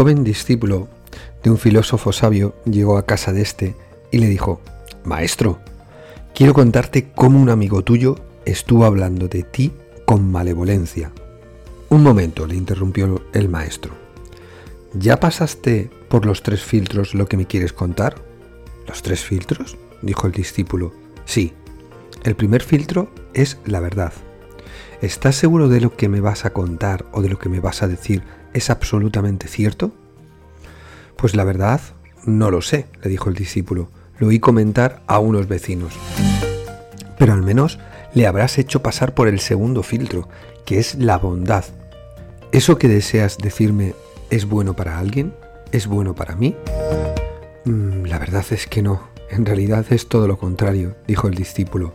Joven discípulo de un filósofo sabio llegó a casa de este y le dijo, Maestro, quiero contarte cómo un amigo tuyo estuvo hablando de ti con malevolencia. Un momento, le interrumpió el maestro. ¿Ya pasaste por los tres filtros lo que me quieres contar? ¿Los tres filtros? dijo el discípulo. Sí. El primer filtro es la verdad. ¿Estás seguro de lo que me vas a contar o de lo que me vas a decir es absolutamente cierto? Pues la verdad, no lo sé, le dijo el discípulo. Lo oí comentar a unos vecinos. Pero al menos le habrás hecho pasar por el segundo filtro, que es la bondad. ¿Eso que deseas decirme es bueno para alguien? ¿Es bueno para mí? Mm, la verdad es que no. En realidad es todo lo contrario, dijo el discípulo.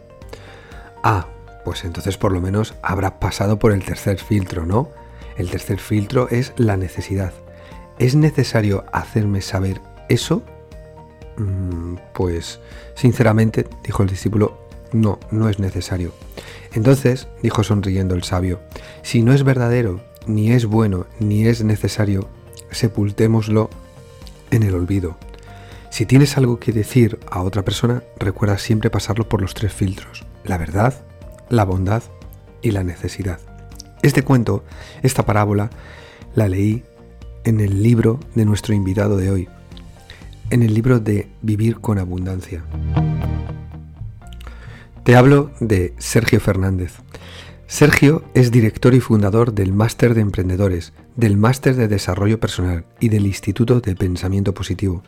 Ah, pues entonces por lo menos habrá pasado por el tercer filtro, ¿no? El tercer filtro es la necesidad. ¿Es necesario hacerme saber eso? Mm, pues, sinceramente, dijo el discípulo, no, no es necesario. Entonces, dijo sonriendo el sabio, si no es verdadero, ni es bueno, ni es necesario, sepultémoslo en el olvido. Si tienes algo que decir a otra persona, recuerda siempre pasarlo por los tres filtros, la verdad, la bondad y la necesidad. Este cuento, esta parábola, la leí en el libro de nuestro invitado de hoy, en el libro de Vivir con Abundancia. Te hablo de Sergio Fernández. Sergio es director y fundador del Máster de Emprendedores, del Máster de Desarrollo Personal y del Instituto de Pensamiento Positivo.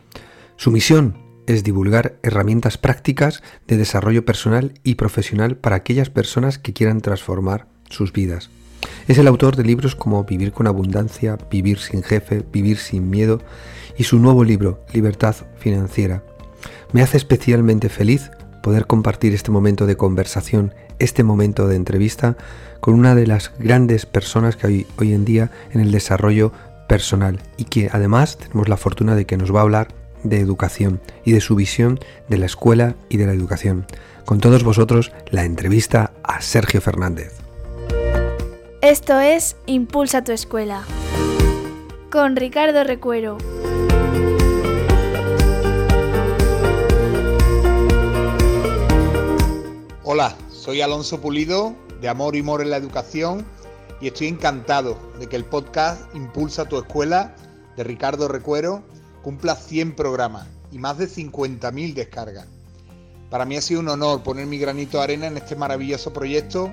Su misión es divulgar herramientas prácticas de desarrollo personal y profesional para aquellas personas que quieran transformar sus vidas. Es el autor de libros como Vivir con Abundancia, Vivir sin Jefe, Vivir sin Miedo y su nuevo libro, Libertad Financiera. Me hace especialmente feliz poder compartir este momento de conversación, este momento de entrevista con una de las grandes personas que hay hoy en día en el desarrollo personal y que además tenemos la fortuna de que nos va a hablar de educación y de su visión de la escuela y de la educación. Con todos vosotros, la entrevista a Sergio Fernández. Esto es Impulsa tu escuela con Ricardo Recuero. Hola, soy Alonso Pulido de Amor y Humor en la Educación y estoy encantado de que el podcast Impulsa tu escuela de Ricardo Recuero cumpla 100 programas y más de 50.000 descargas. Para mí ha sido un honor poner mi granito de arena en este maravilloso proyecto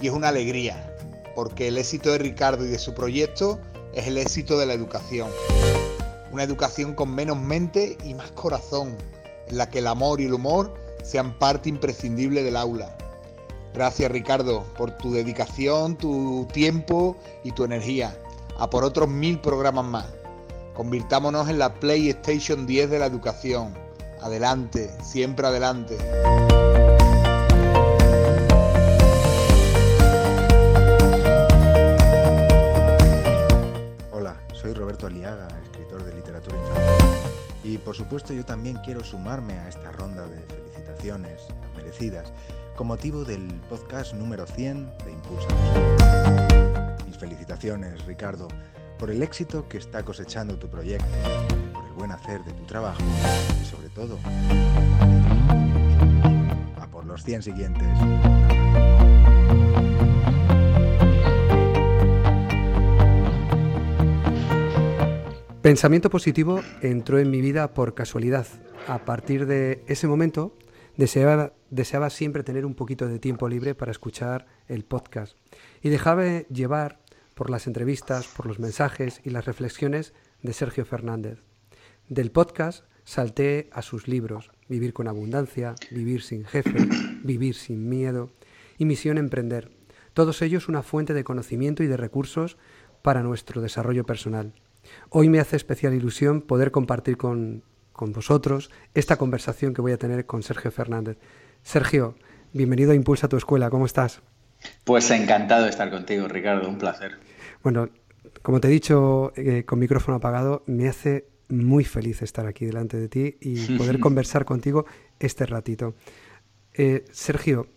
y es una alegría, porque el éxito de Ricardo y de su proyecto es el éxito de la educación. Una educación con menos mente y más corazón, en la que el amor y el humor sean parte imprescindible del aula. Gracias Ricardo por tu dedicación, tu tiempo y tu energía. A por otros mil programas más. Convirtámonos en la PlayStation 10 de la educación. Adelante, siempre adelante. Escritor de literatura infantil. Y por supuesto yo también quiero sumarme a esta ronda de felicitaciones merecidas con motivo del podcast número 100 de Impulsa. Mis felicitaciones, Ricardo por el éxito que está cosechando tu proyecto, por el buen hacer de tu trabajo y sobre todo a por los 100 siguientes. Pensamiento positivo entró en mi vida por casualidad. A partir de ese momento deseaba, siempre tener un poquito de tiempo libre para escuchar el podcast y dejaba llevar por las entrevistas, por los mensajes y las reflexiones de Sergio Fernández. Del podcast salté a sus libros, Vivir con Abundancia, Vivir sin Jefe, Vivir sin Miedo y Misión Emprender. Todos ellos una fuente de conocimiento y de recursos para nuestro desarrollo personal. Hoy me hace especial ilusión poder compartir con, con vosotros esta conversación que voy a tener con Sergio Fernández. Sergio, bienvenido a Impulsa tu Escuela, ¿cómo estás? Pues encantado de estar contigo, Ricardo, un placer. Bueno, como te he dicho eh, con micrófono apagado, me hace muy feliz estar aquí delante de ti y poder conversar contigo este ratito. Eh, Sergio,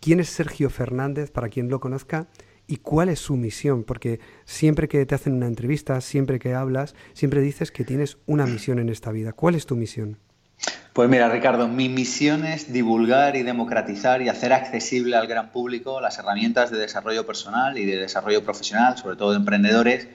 ¿quién es Sergio Fernández para quien lo conozca y cuál es su misión, porque siempre que te hacen una entrevista, siempre que hablas, siempre dices que tienes una misión en esta vida. ¿Cuál es tu misión? Pues mira, Ricardo, mi misión es divulgar y democratizar y hacer accesible al gran público las herramientas de desarrollo personal y de desarrollo profesional, sobre todo de emprendedores,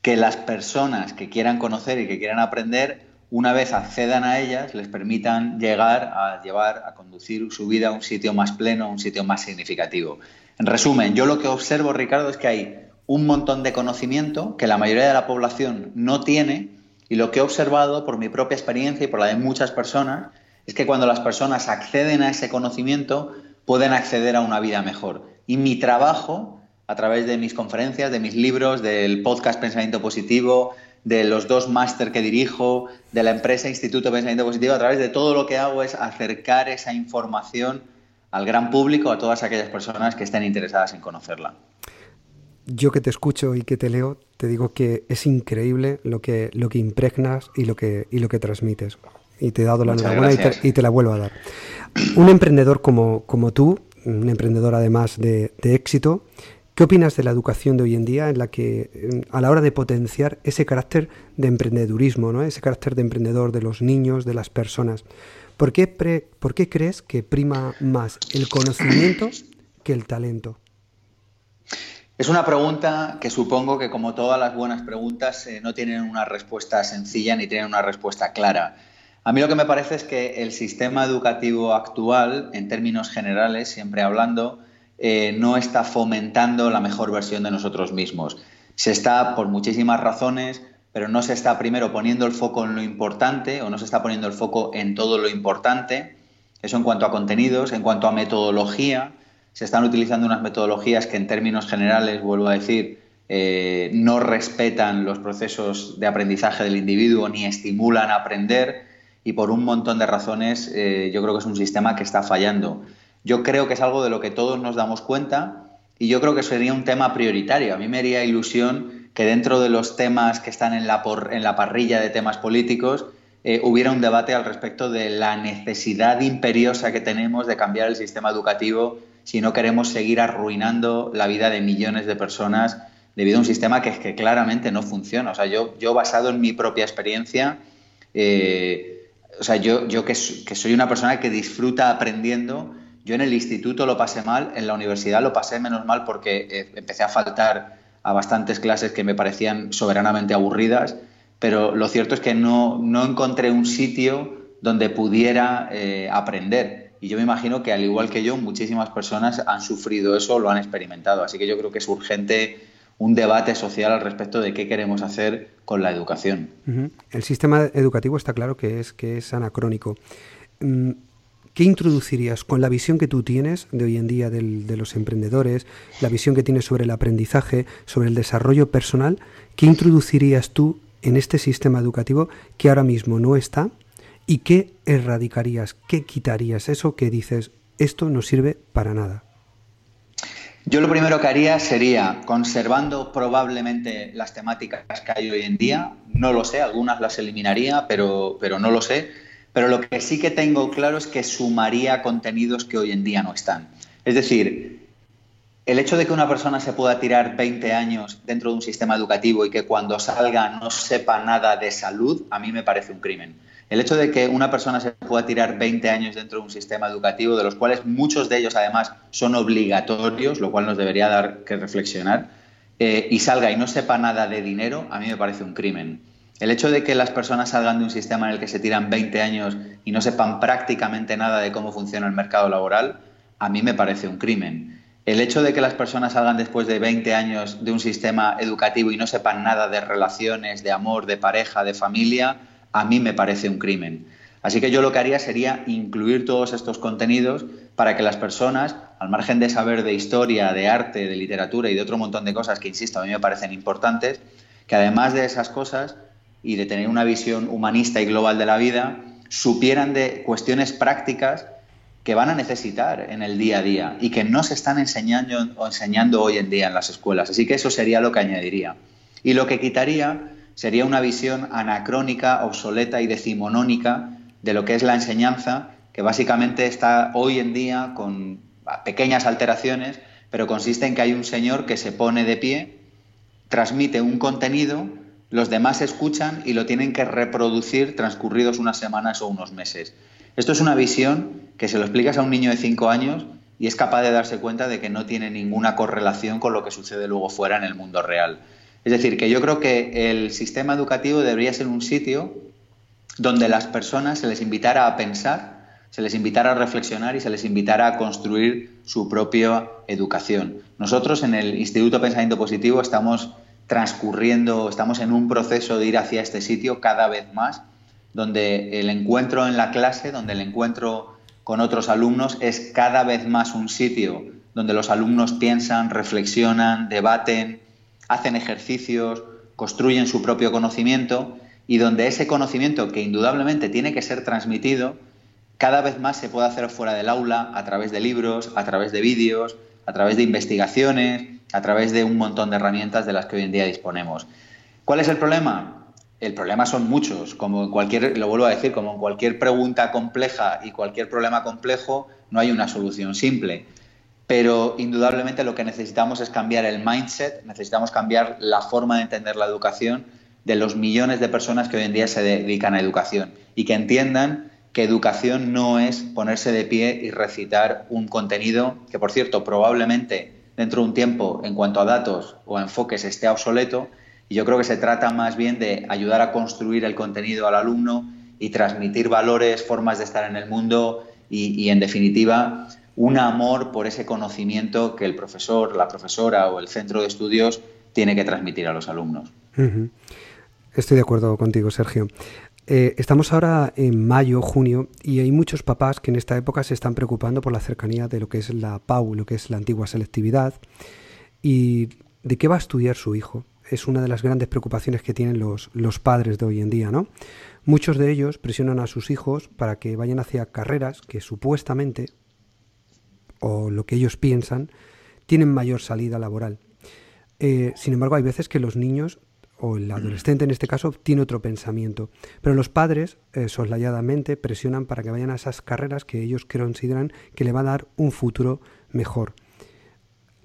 que las personas que quieran conocer y que quieran aprender, una vez accedan a ellas, les permitan llegar a llevar, a conducir su vida a un sitio más pleno, a un sitio más significativo. En resumen, yo lo que observo, Ricardo, es que hay un montón de conocimiento que la mayoría de la población no tiene y lo que he observado por mi propia experiencia y por la de muchas personas es que cuando las personas acceden a ese conocimiento pueden acceder a una vida mejor. Y mi trabajo, a través de mis conferencias, de mis libros, del podcast Pensamiento Positivo, de los dos máster que dirijo, de la empresa Instituto Pensamiento Positivo, a través de todo lo que hago es acercar esa información al gran público, a todas aquellas personas que estén interesadas en conocerla yo que te escucho y que te leo, te digo que es increíble lo que, lo que impregnas y lo que, y lo que transmites. Y te he dado la enhorabuena y te, la vuelvo a dar. Un emprendedor como, como tú, un emprendedor además de, éxito, ¿qué opinas de la educación de hoy en día en la que a la hora de potenciar ese carácter de emprendedurismo, ¿no? ese carácter de emprendedor de los niños, de las personas? ¿Por qué, ¿Por qué crees que prima más el conocimiento que el talento? Es una pregunta que supongo que, como todas las buenas preguntas, eh, no tienen una respuesta sencilla ni tienen una respuesta clara. A mí lo que me parece es que el sistema educativo actual, en términos generales, siempre hablando, eh, no está fomentando la mejor versión de nosotros mismos. Se está, por muchísimas razones, pero no se está primero poniendo el foco en lo importante o no se está poniendo el foco en todo lo importante. Eso en cuanto a contenidos, en cuanto a metodología se están utilizando unas metodologías que en términos generales, vuelvo a decir, eh, no respetan los procesos de aprendizaje del individuo ni estimulan a aprender y por un montón de razones eh, yo creo que es un sistema que está fallando. Yo creo que es algo de lo que todos nos damos cuenta y yo creo que sería un tema prioritario. A mí me haría ilusión que dentro de los temas que están en la, en la parrilla de temas políticos eh, hubiera un debate al respecto de la necesidad imperiosa que tenemos de cambiar el sistema educativo si no queremos seguir arruinando la vida de millones de personas debido a un sistema que, claramente no funciona. O sea, yo, basado en mi propia experiencia, eh, o sea, yo, yo que, soy una persona que disfruta aprendiendo, yo en el instituto lo pasé mal, en la universidad lo pasé menos mal porque eh, empecé a faltar a bastantes clases que me parecían soberanamente aburridas, pero lo cierto es que no, no encontré un sitio donde pudiera eh, aprender. Y yo me imagino que al igual que yo, muchísimas personas han sufrido eso lo han experimentado. Así que yo creo que es urgente un debate social al respecto de qué queremos hacer con la educación. El sistema educativo está claro que es, que es anacrónico. ¿Qué introducirías con la visión que tú tienes de hoy en día de los emprendedores, la visión que tienes sobre el aprendizaje, sobre el desarrollo personal? ¿Qué introducirías tú en este sistema educativo que ahora mismo no está ¿Y qué erradicarías? ¿Qué quitarías? Eso que dices, esto no sirve para nada. Yo lo primero que haría sería, conservando probablemente las temáticas que hay hoy en día, no lo sé, algunas las eliminaría, pero, pero no lo sé, pero lo que sí que tengo claro es que sumaría contenidos que hoy en día no están. Es decir, el hecho de que una persona se pueda tirar 20 años dentro de un sistema educativo y que cuando salga no sepa nada de salud, a mí me parece un crimen. El hecho de que una persona se pueda tirar 20 años dentro de un sistema educativo, de los cuales muchos de ellos además son obligatorios, lo cual nos debería dar que reflexionar, eh, y salga y no sepa nada de dinero, a mí me parece un crimen. El hecho de que las personas salgan de un sistema en el que se tiran 20 años y no sepan prácticamente nada de cómo funciona el mercado laboral, a mí me parece un crimen. El hecho de que las personas salgan después de 20 años de un sistema educativo y no sepan nada de relaciones, de amor, de pareja, de familia, a mí me parece un crimen. Así que yo lo que haría sería incluir todos estos contenidos para que las personas, al margen de saber de historia, de arte, de literatura y de otro montón de cosas que, insisto, a mí me parecen importantes, que además de esas cosas y de tener una visión humanista y global de la vida, supieran de cuestiones prácticas que van a necesitar en el día a día y que no se están enseñando o enseñando hoy en día en las escuelas. Así que eso sería lo que añadiría. Y lo que quitaría sería una visión anacrónica, obsoleta y decimonónica de lo que es la enseñanza, que básicamente está hoy en día con pequeñas alteraciones, pero consiste en que hay un señor que se pone de pie, transmite un contenido, los demás escuchan y lo tienen que reproducir transcurridos unas semanas o unos meses. Esto es una visión que se lo explicas a un niño de 5 años y es capaz de darse cuenta de que no tiene ninguna correlación con lo que sucede luego fuera en el mundo real. Es decir, que yo creo que el sistema educativo debería ser un sitio donde las personas se les invitara a pensar, se les invitara a reflexionar y se les invitara a construir su propia educación. Nosotros en el Instituto Pensamiento Positivo estamos transcurriendo, estamos en un proceso de ir hacia este sitio cada vez más, donde el encuentro en la clase, donde el encuentro con otros alumnos es cada vez más un sitio donde los alumnos piensan, reflexionan, debaten, hacen ejercicios, construyen su propio conocimiento y donde ese conocimiento que indudablemente tiene que ser transmitido, cada vez más se puede hacer fuera del aula, a través de libros, a través de vídeos, a través de investigaciones, a través de un montón de herramientas de las que hoy en día disponemos. ¿Cuál es el problema? El problema son muchos, como cualquier, lo vuelvo a decir, como en cualquier pregunta compleja y cualquier problema complejo, no hay una solución simple. Pero indudablemente lo que necesitamos es cambiar el mindset, necesitamos cambiar la forma de entender la educación de los millones de personas que hoy en día se dedican a educación y que entiendan que educación no es ponerse de pie y recitar un contenido que, por cierto, probablemente dentro de un tiempo, en cuanto a datos o enfoques, esté obsoleto. Y yo creo que se trata más bien de ayudar a construir el contenido al alumno y transmitir valores, formas de estar en el mundo y, en definitiva, un amor por ese conocimiento que el profesor, la profesora o el centro de estudios tiene que transmitir a los alumnos. Estoy de acuerdo contigo, Sergio. Eh, estamos ahora en mayo, junio, y hay muchos papás que en esta época se están preocupando por la cercanía de lo que es la PAU, lo que es la antigua selectividad, y de qué va a estudiar su hijo. Es una de las grandes preocupaciones que tienen los, los padres de hoy en día, ¿no? Muchos de ellos presionan a sus hijos para que vayan hacia carreras que supuestamente, o lo que ellos piensan, tienen mayor salida laboral. Eh, sin embargo, hay veces que los niños o el adolescente en este caso, tiene otro pensamiento. Pero los padres, eh, soslayadamente, presionan para que vayan a esas carreras que ellos consideran que le va a dar un futuro mejor.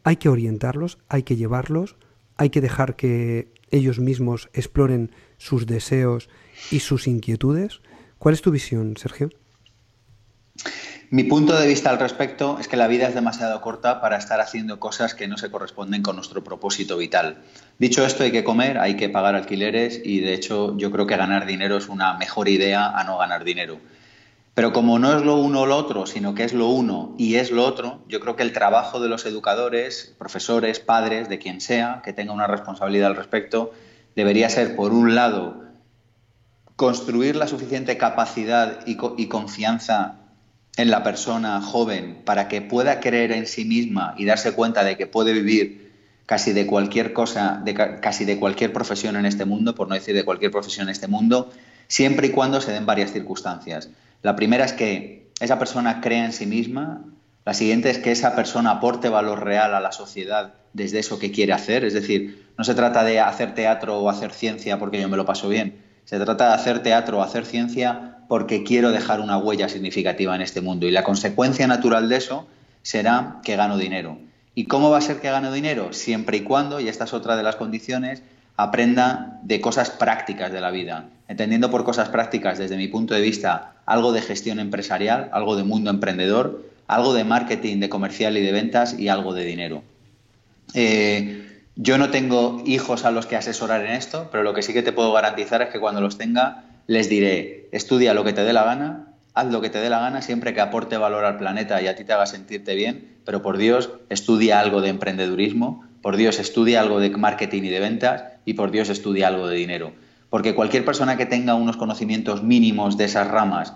Hay que orientarlos, hay que llevarlos, hay que dejar que ellos mismos exploren sus deseos y sus inquietudes. ¿Cuál es tu visión, Sergio? Mi punto de vista al respecto es que la vida es demasiado corta para estar haciendo cosas que no se corresponden con nuestro propósito vital. Dicho esto, hay que comer, hay que pagar alquileres y de hecho yo creo que ganar dinero es una mejor idea a no ganar dinero. Pero como no es lo uno o lo otro, sino que es lo uno y es lo otro, yo creo que el trabajo de los educadores, profesores, padres, de quien sea, que tenga una responsabilidad al respecto, debería ser, por un lado, construir la suficiente capacidad y, y confianza en la persona joven para que pueda creer en sí misma y darse cuenta de que puede vivir casi de cualquier cosa, de, casi de cualquier profesión en este mundo, por no decir de cualquier profesión en este mundo, siempre y cuando se den varias circunstancias. La primera es que esa persona crea en sí misma, la siguiente es que esa persona aporte valor real a la sociedad desde eso que quiere hacer, es decir, no se trata de hacer teatro o hacer ciencia porque yo me lo paso bien, se trata de hacer teatro o hacer ciencia porque quiero dejar una huella significativa en este mundo. Y la consecuencia natural de eso será que gano dinero. ¿Y cómo va a ser que gano dinero? Siempre y cuando, y esta es otra de las condiciones, aprenda de cosas prácticas de la vida. Entendiendo por cosas prácticas, desde mi punto de vista, algo de gestión empresarial, algo de mundo emprendedor, algo de marketing, de comercial y de ventas y algo de dinero. Eh, yo no tengo hijos a los que asesorar en esto, pero lo que sí que te puedo garantizar es que cuando los tenga les diré, estudia lo que te dé la gana, haz lo que te dé la gana siempre que aporte valor al planeta y a ti te haga sentirte bien, pero por Dios, estudia algo de emprendedurismo, por Dios, estudia algo de marketing y de ventas y por Dios, estudia algo de dinero. Porque cualquier persona que tenga unos conocimientos mínimos de esas ramas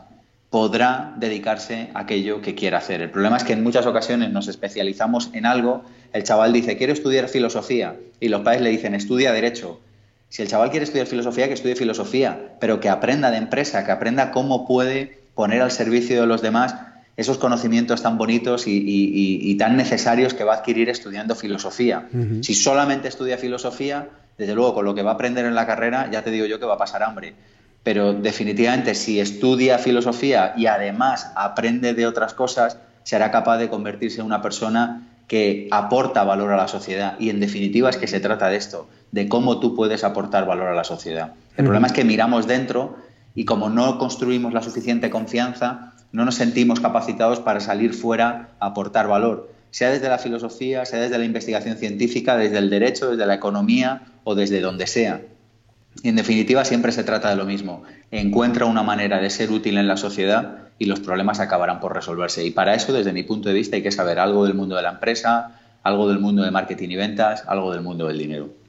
podrá dedicarse a aquello que quiera hacer. El problema es que en muchas ocasiones nos especializamos en algo, el chaval dice, quiero estudiar filosofía, y los padres le dicen, estudia derecho, si el chaval quiere estudiar filosofía, que estudie filosofía, pero que aprenda de empresa, que aprenda cómo puede poner al servicio de los demás esos conocimientos tan bonitos y, tan necesarios que va a adquirir estudiando filosofía. Si solamente estudia filosofía, desde luego con lo que va a aprender en la carrera, ya te digo yo que va a pasar hambre. Pero definitivamente si estudia filosofía y además aprende de otras cosas, será capaz de convertirse en una persona que aporta valor a la sociedad. Y en definitiva es que se trata de esto, de cómo tú puedes aportar valor a la sociedad. El problema es que miramos dentro y como no construimos la suficiente confianza, no nos sentimos capacitados para salir fuera a aportar valor, sea desde la filosofía, sea desde la investigación científica, desde el derecho, desde la economía o desde donde sea. Y en definitiva siempre se trata de lo mismo. Encuentra una manera de ser útil en la sociedad y los problemas acabarán por resolverse. Y para eso, desde mi punto de vista, hay que saber algo del mundo de la empresa, algo del mundo de marketing y ventas, algo del mundo del dinero.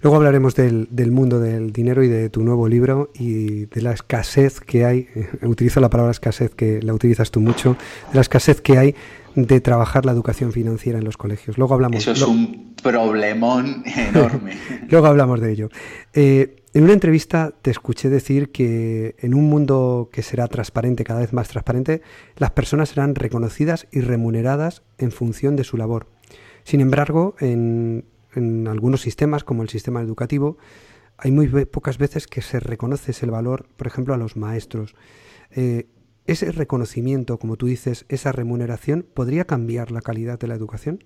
Luego hablaremos del, mundo del dinero y de tu nuevo libro y de la escasez que hay, utilizo la palabra escasez que la utilizas tú mucho, de la escasez que hay de trabajar la educación financiera en los colegios. Luego hablamos. Eso es un problemón enorme. Luego hablamos de ello. Eh, en una entrevista te escuché decir que en un mundo que será transparente, cada vez más transparente, las personas serán reconocidas y remuneradas en función de su labor. Sin embargo, en, algunos sistemas, como el sistema educativo, hay muy pocas veces que se reconoce ese valor, por ejemplo, a los maestros. Eh, ese reconocimiento, como tú dices, esa remuneración, ¿podría cambiar la calidad de la educación?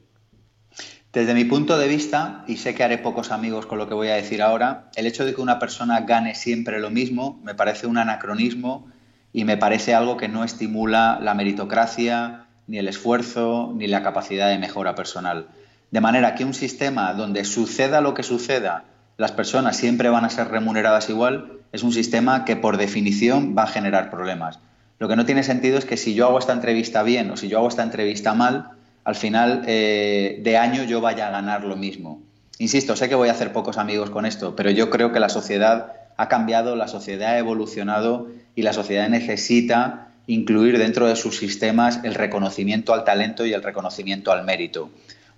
Desde mi punto de vista, y sé que haré pocos amigos con lo que voy a decir ahora, el hecho de que una persona gane siempre lo mismo me parece un anacronismo y me parece algo que no estimula la meritocracia, ni el esfuerzo, ni la capacidad de mejora personal. De manera que un sistema donde suceda lo que suceda, las personas siempre van a ser remuneradas igual, es un sistema que por definición va a generar problemas. Lo que no tiene sentido es que si yo hago esta entrevista bien o si yo hago esta entrevista mal, al final eh, de año yo vaya a ganar lo mismo. Insisto, sé que voy a hacer pocos amigos con esto, pero yo creo que la sociedad ha cambiado, la sociedad ha evolucionado y la sociedad necesita incluir dentro de sus sistemas el reconocimiento al talento y el reconocimiento al mérito.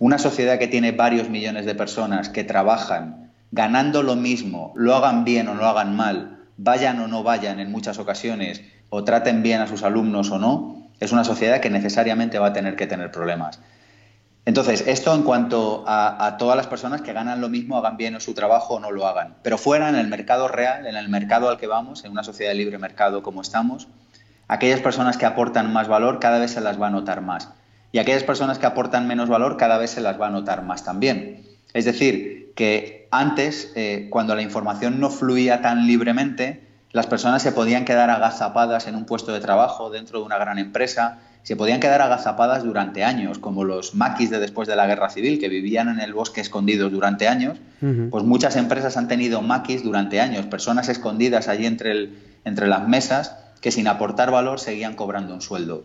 Una sociedad que tiene varios millones de personas que trabajan ganando lo mismo, lo hagan bien o lo hagan mal, vayan o no vayan en muchas ocasiones, o traten bien a sus alumnos o no, es una sociedad que necesariamente va a tener que tener problemas. Entonces, esto en cuanto a, todas las personas que ganan lo mismo, hagan bien su trabajo o no lo hagan. Pero fuera, en el mercado real, en el mercado al que vamos, en una sociedad de libre mercado como estamos, aquellas personas que aportan más valor cada vez se las va a notar más. Y aquellas personas que aportan menos valor cada vez se las va a notar más también. Es decir, que antes, eh, cuando la información no fluía tan libremente, las personas se podían quedar agazapadas en un puesto de trabajo dentro de una gran empresa, se podían quedar agazapadas durante años, como los maquis de después de la guerra civil, que vivían en el bosque escondidos durante años, pues muchas empresas han tenido maquis durante años, personas escondidas allí entre, entre las mesas que sin aportar valor seguían cobrando un sueldo.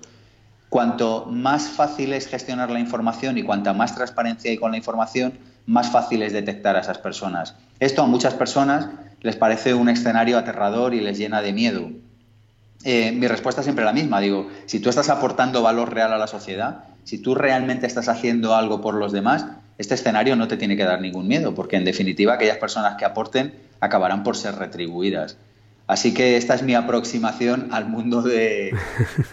Cuanto más fácil es gestionar la información y cuanta más transparencia hay con la información, más fácil es detectar a esas personas. Esto a muchas personas les parece un escenario aterrador y les llena de miedo. Eh, mi respuesta es siempre la misma. Digo, si tú estás aportando valor real a la sociedad, si tú realmente estás haciendo algo por los demás, este escenario no te tiene que dar ningún miedo, porque en definitiva aquellas personas que aporten acabarán por ser retribuidas. Así que esta es mi aproximación al mundo de,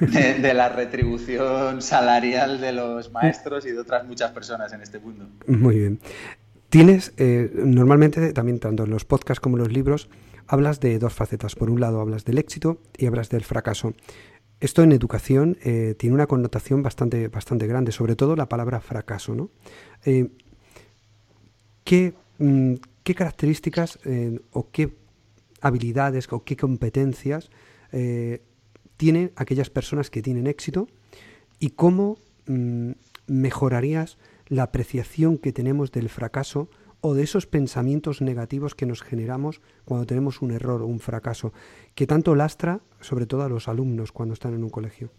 de, la retribución salarial de los maestros y de otras muchas personas en este mundo. Muy bien. Tienes, eh, normalmente, también tanto en los podcasts como en los libros, hablas de dos facetas. Por un lado, hablas del éxito y hablas del fracaso. Esto en educación eh, tiene una connotación bastante, bastante grande, sobre todo la palabra fracaso. ¿no? Eh, ¿qué, mm, ¿qué, características o qué habilidades o qué competencias tienen aquellas personas que tienen éxito y cómo mm, mejorarías la apreciación que tenemos del fracaso o de esos pensamientos negativos que nos generamos cuando tenemos un error o un fracaso, que tanto lastra sobre todo a los alumnos cuando están en un colegio.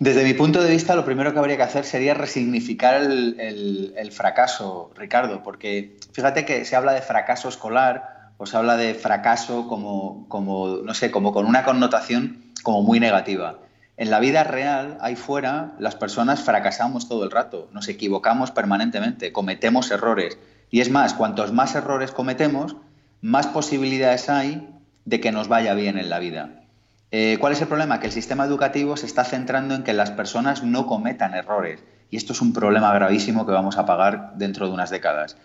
Desde mi punto de vista, lo primero que habría que hacer sería resignificar el, fracaso, Ricardo, porque fíjate que se habla de fracaso escolar o se habla de fracaso como, como, no sé, como con una connotación como muy negativa. En la vida real, ahí fuera, las personas fracasamos todo el rato, nos equivocamos permanentemente, cometemos errores. Y es más, cuantos más errores cometemos, más posibilidades hay de que nos vaya bien en la vida. Eh, ¿Cuál es el problema? Que el sistema educativo se está centrando en que las personas no cometan errores. Y esto es un problema gravísimo que vamos a pagar dentro de unas décadas.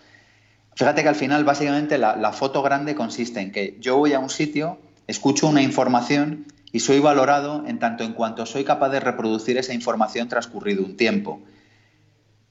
Fíjate que al final, básicamente, la foto grande consiste en que yo voy a un sitio, escucho una información y soy valorado en tanto en cuanto soy capaz de reproducir esa información transcurrido un tiempo.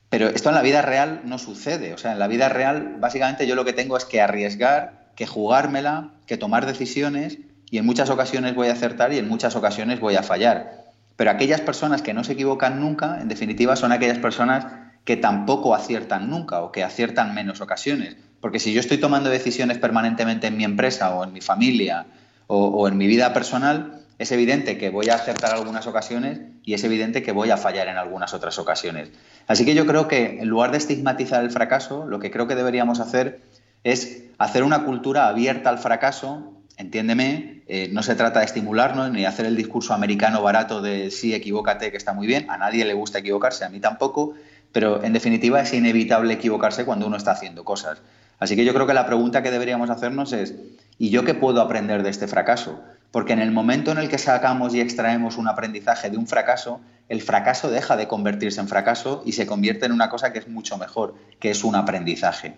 Pero esto en la vida real no sucede. O sea, en la vida real básicamente yo lo que tengo es que arriesgar, que jugármela, que tomar decisiones y en muchas ocasiones voy a acertar y en muchas ocasiones voy a fallar. Pero aquellas personas que no se equivocan nunca, en definitiva, son aquellas personas que tampoco aciertan nunca o que aciertan menos ocasiones. Porque si yo estoy tomando decisiones permanentemente en mi empresa o en mi familia o, en mi vida personal, es evidente que voy a acertar algunas ocasiones y es evidente que voy a fallar en algunas otras ocasiones. Así que yo creo que en lugar de estigmatizar el fracaso, lo que creo que deberíamos hacer es hacer una cultura abierta al fracaso, entiéndeme, eh, no se trata de estimularnos ni hacer el discurso americano barato de sí, equivócate, que está muy bien, a nadie le gusta equivocarse, a mí tampoco, pero en definitiva es inevitable equivocarse cuando uno está haciendo cosas. Así que yo creo que la pregunta que deberíamos hacernos es, ¿y yo qué puedo aprender de este fracaso? Porque en el momento en el que sacamos y extraemos un aprendizaje de un fracaso, el fracaso deja de convertirse en fracaso y se convierte en una cosa que es mucho mejor, que es un aprendizaje.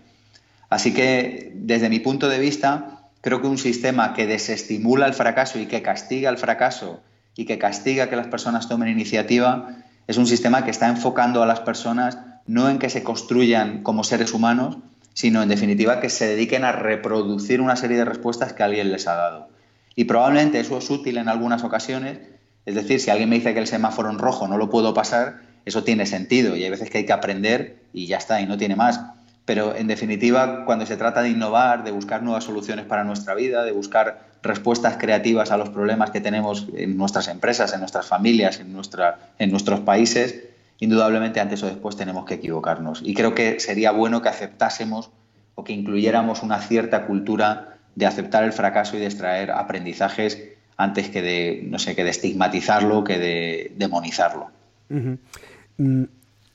Así que, desde mi punto de vista, creo que un sistema que desestimula el fracaso y que castiga el fracaso y que castiga que las personas tomen iniciativa es un sistema que está enfocando a las personas no en que se construyan como seres humanos, sino en definitiva que se dediquen a reproducir una serie de respuestas que alguien les ha dado. Y probablemente eso es útil en algunas ocasiones, es decir, si alguien me dice que el semáforo en rojo no lo puedo pasar, eso tiene sentido y hay veces que hay que aprender y ya está, y no tiene más. Pero en definitiva, cuando se trata de innovar, de buscar nuevas soluciones para nuestra vida, de buscar respuestas creativas a los problemas que tenemos en nuestras empresas, en nuestras familias, en, nuestra, en nuestros países, indudablemente antes o después tenemos que equivocarnos. Y creo que sería bueno que aceptásemos o que incluyéramos una cierta cultura de aceptar el fracaso y de extraer aprendizajes antes que de, no sé, que de estigmatizarlo, que de demonizarlo. Mm,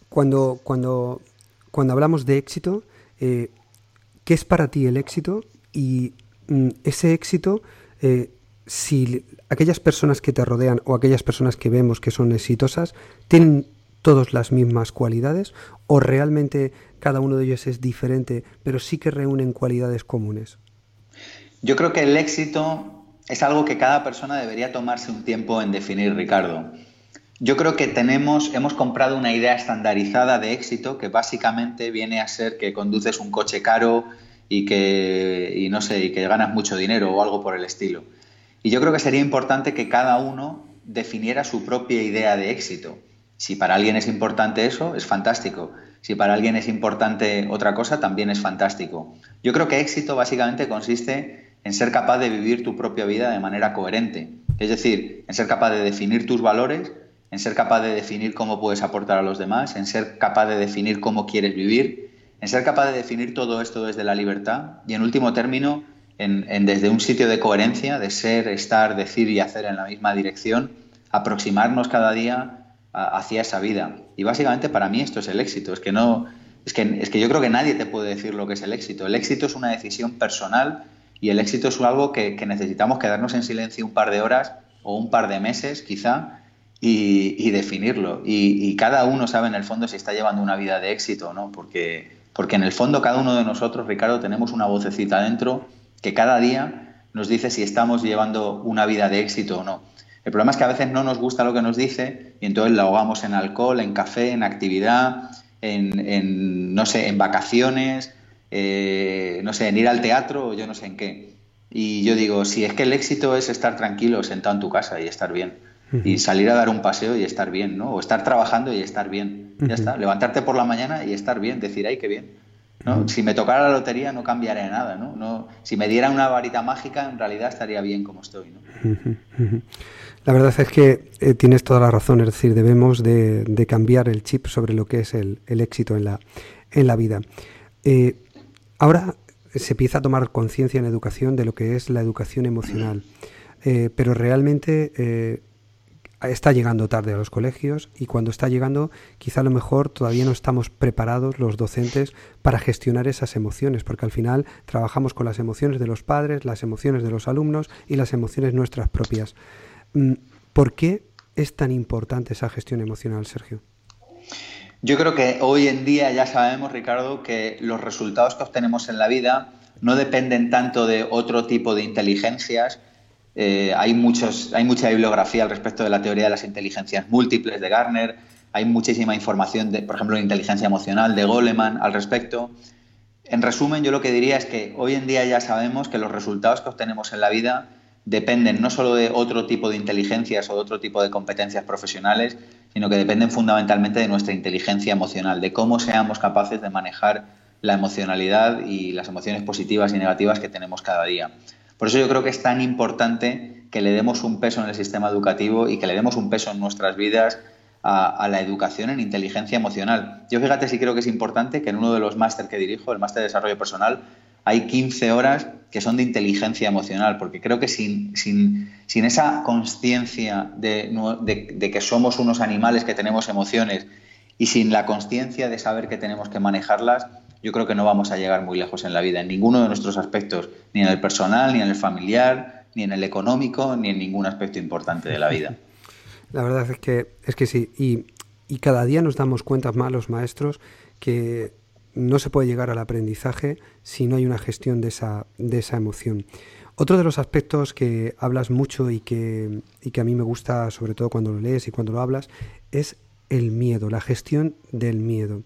cuando, cuando, cuando hablamos de éxito, eh, ¿qué es para ti el éxito? Y ese éxito, eh, si aquellas personas que te rodean o aquellas personas que vemos que son exitosas, tienen todas las mismas cualidades o realmente cada uno de ellos es diferente, pero sí que reúnen cualidades comunes? Yo creo que el éxito es algo que cada persona debería tomarse un tiempo en definir, Ricardo. Yo creo que tenemos, hemos comprado una idea estandarizada de éxito que básicamente viene a ser que conduces un coche caro y que, y no sé, y que ganas mucho dinero o algo por el estilo. Y yo creo que sería importante que cada uno definiera su propia idea de éxito. Si para alguien es importante eso, es fantástico. Si para alguien es importante otra cosa, también es fantástico. Yo creo que éxito básicamente consiste en ser capaz de vivir tu propia vida de manera coherente. Es decir, en ser capaz de definir tus valores, en ser capaz de definir cómo puedes aportar a los demás, en ser capaz de definir cómo quieres vivir, en ser capaz de definir todo esto desde la libertad y, en último término, desde un sitio de coherencia, de ser, estar, decir y hacer en la misma dirección, aproximarnos cada día hacia esa vida. Y básicamente para mí esto es el éxito. Es que no, es que, es que yo creo que nadie te puede decir lo que es el éxito. El éxito es una decisión personal y el éxito es algo que, necesitamos quedarnos en silencio un par de horas o un par de meses quizá y, definirlo. Y, cada uno sabe en el fondo si está llevando una vida de éxito o no, porque, porque en el fondo cada uno de nosotros, Ricardo, tenemos una vocecita dentro que cada día nos dice si estamos llevando una vida de éxito o no. El problema es que a veces no nos gusta lo que nos dice y entonces lo ahogamos en alcohol, en café, en actividad, en, no sé, en vacaciones, eh, no sé, en ir al teatro o yo no sé en qué. Y yo digo, si es que el éxito es estar tranquilo, sentado en tu casa y estar bien. Y salir a dar un paseo y estar bien, ¿no? O estar trabajando y estar bien. Ya está. Levantarte por la mañana y estar bien, decir, ay, qué bien. ¿no? Si me tocara la lotería no cambiaría nada, ¿no? no si me diera una varita mágica, en realidad estaría bien como estoy, ¿no? La verdad es que eh, tienes toda la razón, es decir, debemos de, cambiar el chip sobre lo que es el, éxito en la, en la vida. Eh, ahora se empieza a tomar conciencia en la educación de lo que es la educación emocional, eh, pero realmente está llegando tarde a los colegios y cuando está llegando quizá a lo mejor todavía no estamos preparados los docentes para gestionar esas emociones, porque al final trabajamos con las emociones de los padres, las emociones de los alumnos y las emociones nuestras propias. Mm, ¿Por qué es tan importante esa gestión emocional, Sergio? Yo creo que hoy en día ya sabemos, Ricardo, que los resultados que obtenemos en la vida no dependen tanto de otro tipo de inteligencias. Eh, hay, muchos, hay mucha bibliografía al respecto de la teoría de las inteligencias múltiples de Garner, hay muchísima información, de, por ejemplo, de inteligencia emocional, de Goleman al respecto. En resumen, yo lo que diría es que hoy en día ya sabemos que los resultados que obtenemos en la vida dependen no solo de otro tipo de inteligencias o de otro tipo de competencias profesionales, sino que dependen fundamentalmente de nuestra inteligencia emocional, de cómo seamos capaces de manejar la emocionalidad y las emociones positivas y negativas que tenemos cada día. Por eso yo creo que es tan importante que le demos un peso en el sistema educativo y que le demos un peso en nuestras vidas a, la educación en inteligencia emocional. Yo fíjate si creo que es importante que en uno de los másteres que dirijo, el máster de desarrollo personal, hay 15 horas que son de inteligencia emocional, porque creo que sin, esa conciencia de, que somos unos animales que tenemos emociones y sin la conciencia de saber que tenemos que manejarlas, yo creo que no vamos a llegar muy lejos en la vida, en ninguno de nuestros aspectos, ni en el personal, ni en el familiar, ni en el económico, ni en ningún aspecto importante de la vida. La verdad es que, es que sí, y, y cada día nos damos cuenta más los maestros que no se puede llegar al aprendizaje si no hay una gestión de esa, de esa emoción. Otro de los aspectos que hablas mucho y que, y que a mí me gusta, sobre todo cuando lo lees y cuando lo hablas, es el miedo, la gestión del miedo.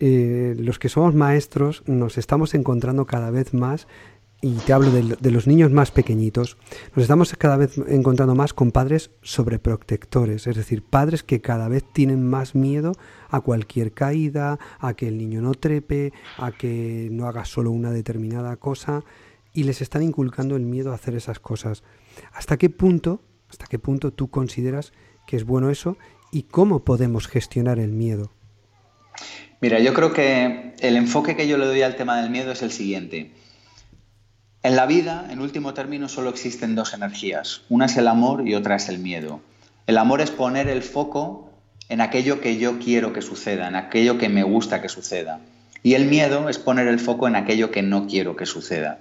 Eh, los que somos maestros nos estamos encontrando cada vez más y te hablo de, los niños más pequeñitos, nos estamos cada vez encontrando más con padres sobreprotectores, es decir, padres que cada vez tienen más miedo a cualquier caída, a que el niño no trepe, a que no haga solo una determinada cosa y les están inculcando el miedo a hacer esas cosas. ¿Hasta qué punto, hasta qué punto tú consideras que es bueno eso y cómo podemos gestionar el miedo? Mira, yo creo que el enfoque que yo le doy al tema del miedo es el siguiente. En la vida, en último término, solo existen dos energías. Una es el amor y otra es el miedo. El amor es poner el foco en aquello que yo quiero que suceda, en aquello que me gusta que suceda. Y el miedo es poner el foco en aquello que no quiero que suceda.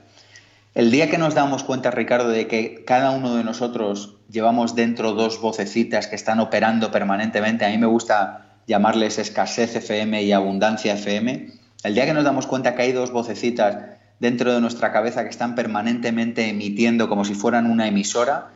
El día que nos damos cuenta, Ricardo, de que cada uno de nosotros llevamos dentro dos vocecitas que están operando permanentemente, a mí me gusta llamarles escasez FM y abundancia FM, el día que nos damos cuenta que hay dos vocecitas dentro de nuestra cabeza que están permanentemente emitiendo como si fueran una emisora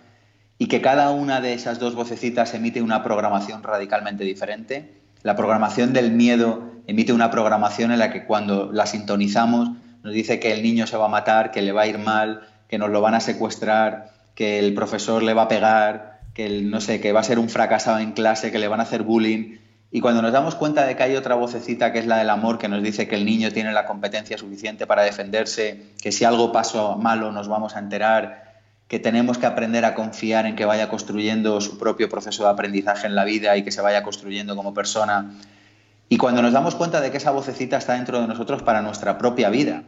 y que cada una de esas dos vocecitas emite una programación radicalmente diferente. La programación del miedo emite una programación en la que cuando la sintonizamos nos dice que el niño se va a matar, que le va a ir mal, que nos lo van a secuestrar, que el profesor le va a pegar, que el, no sé, que va a ser un fracasado en clase, que le van a hacer bullying. Y cuando nos damos cuenta de que hay otra vocecita que es la del amor, que nos dice que el niño tiene la competencia suficiente para defenderse, que si algo pasó malo nos vamos a enterar, que tenemos que aprender a confiar en que vaya construyendo su propio proceso de aprendizaje en la vida y que se vaya construyendo como persona. Y cuando nos damos cuenta de que esa vocecita está dentro de nosotros para nuestra propia vida,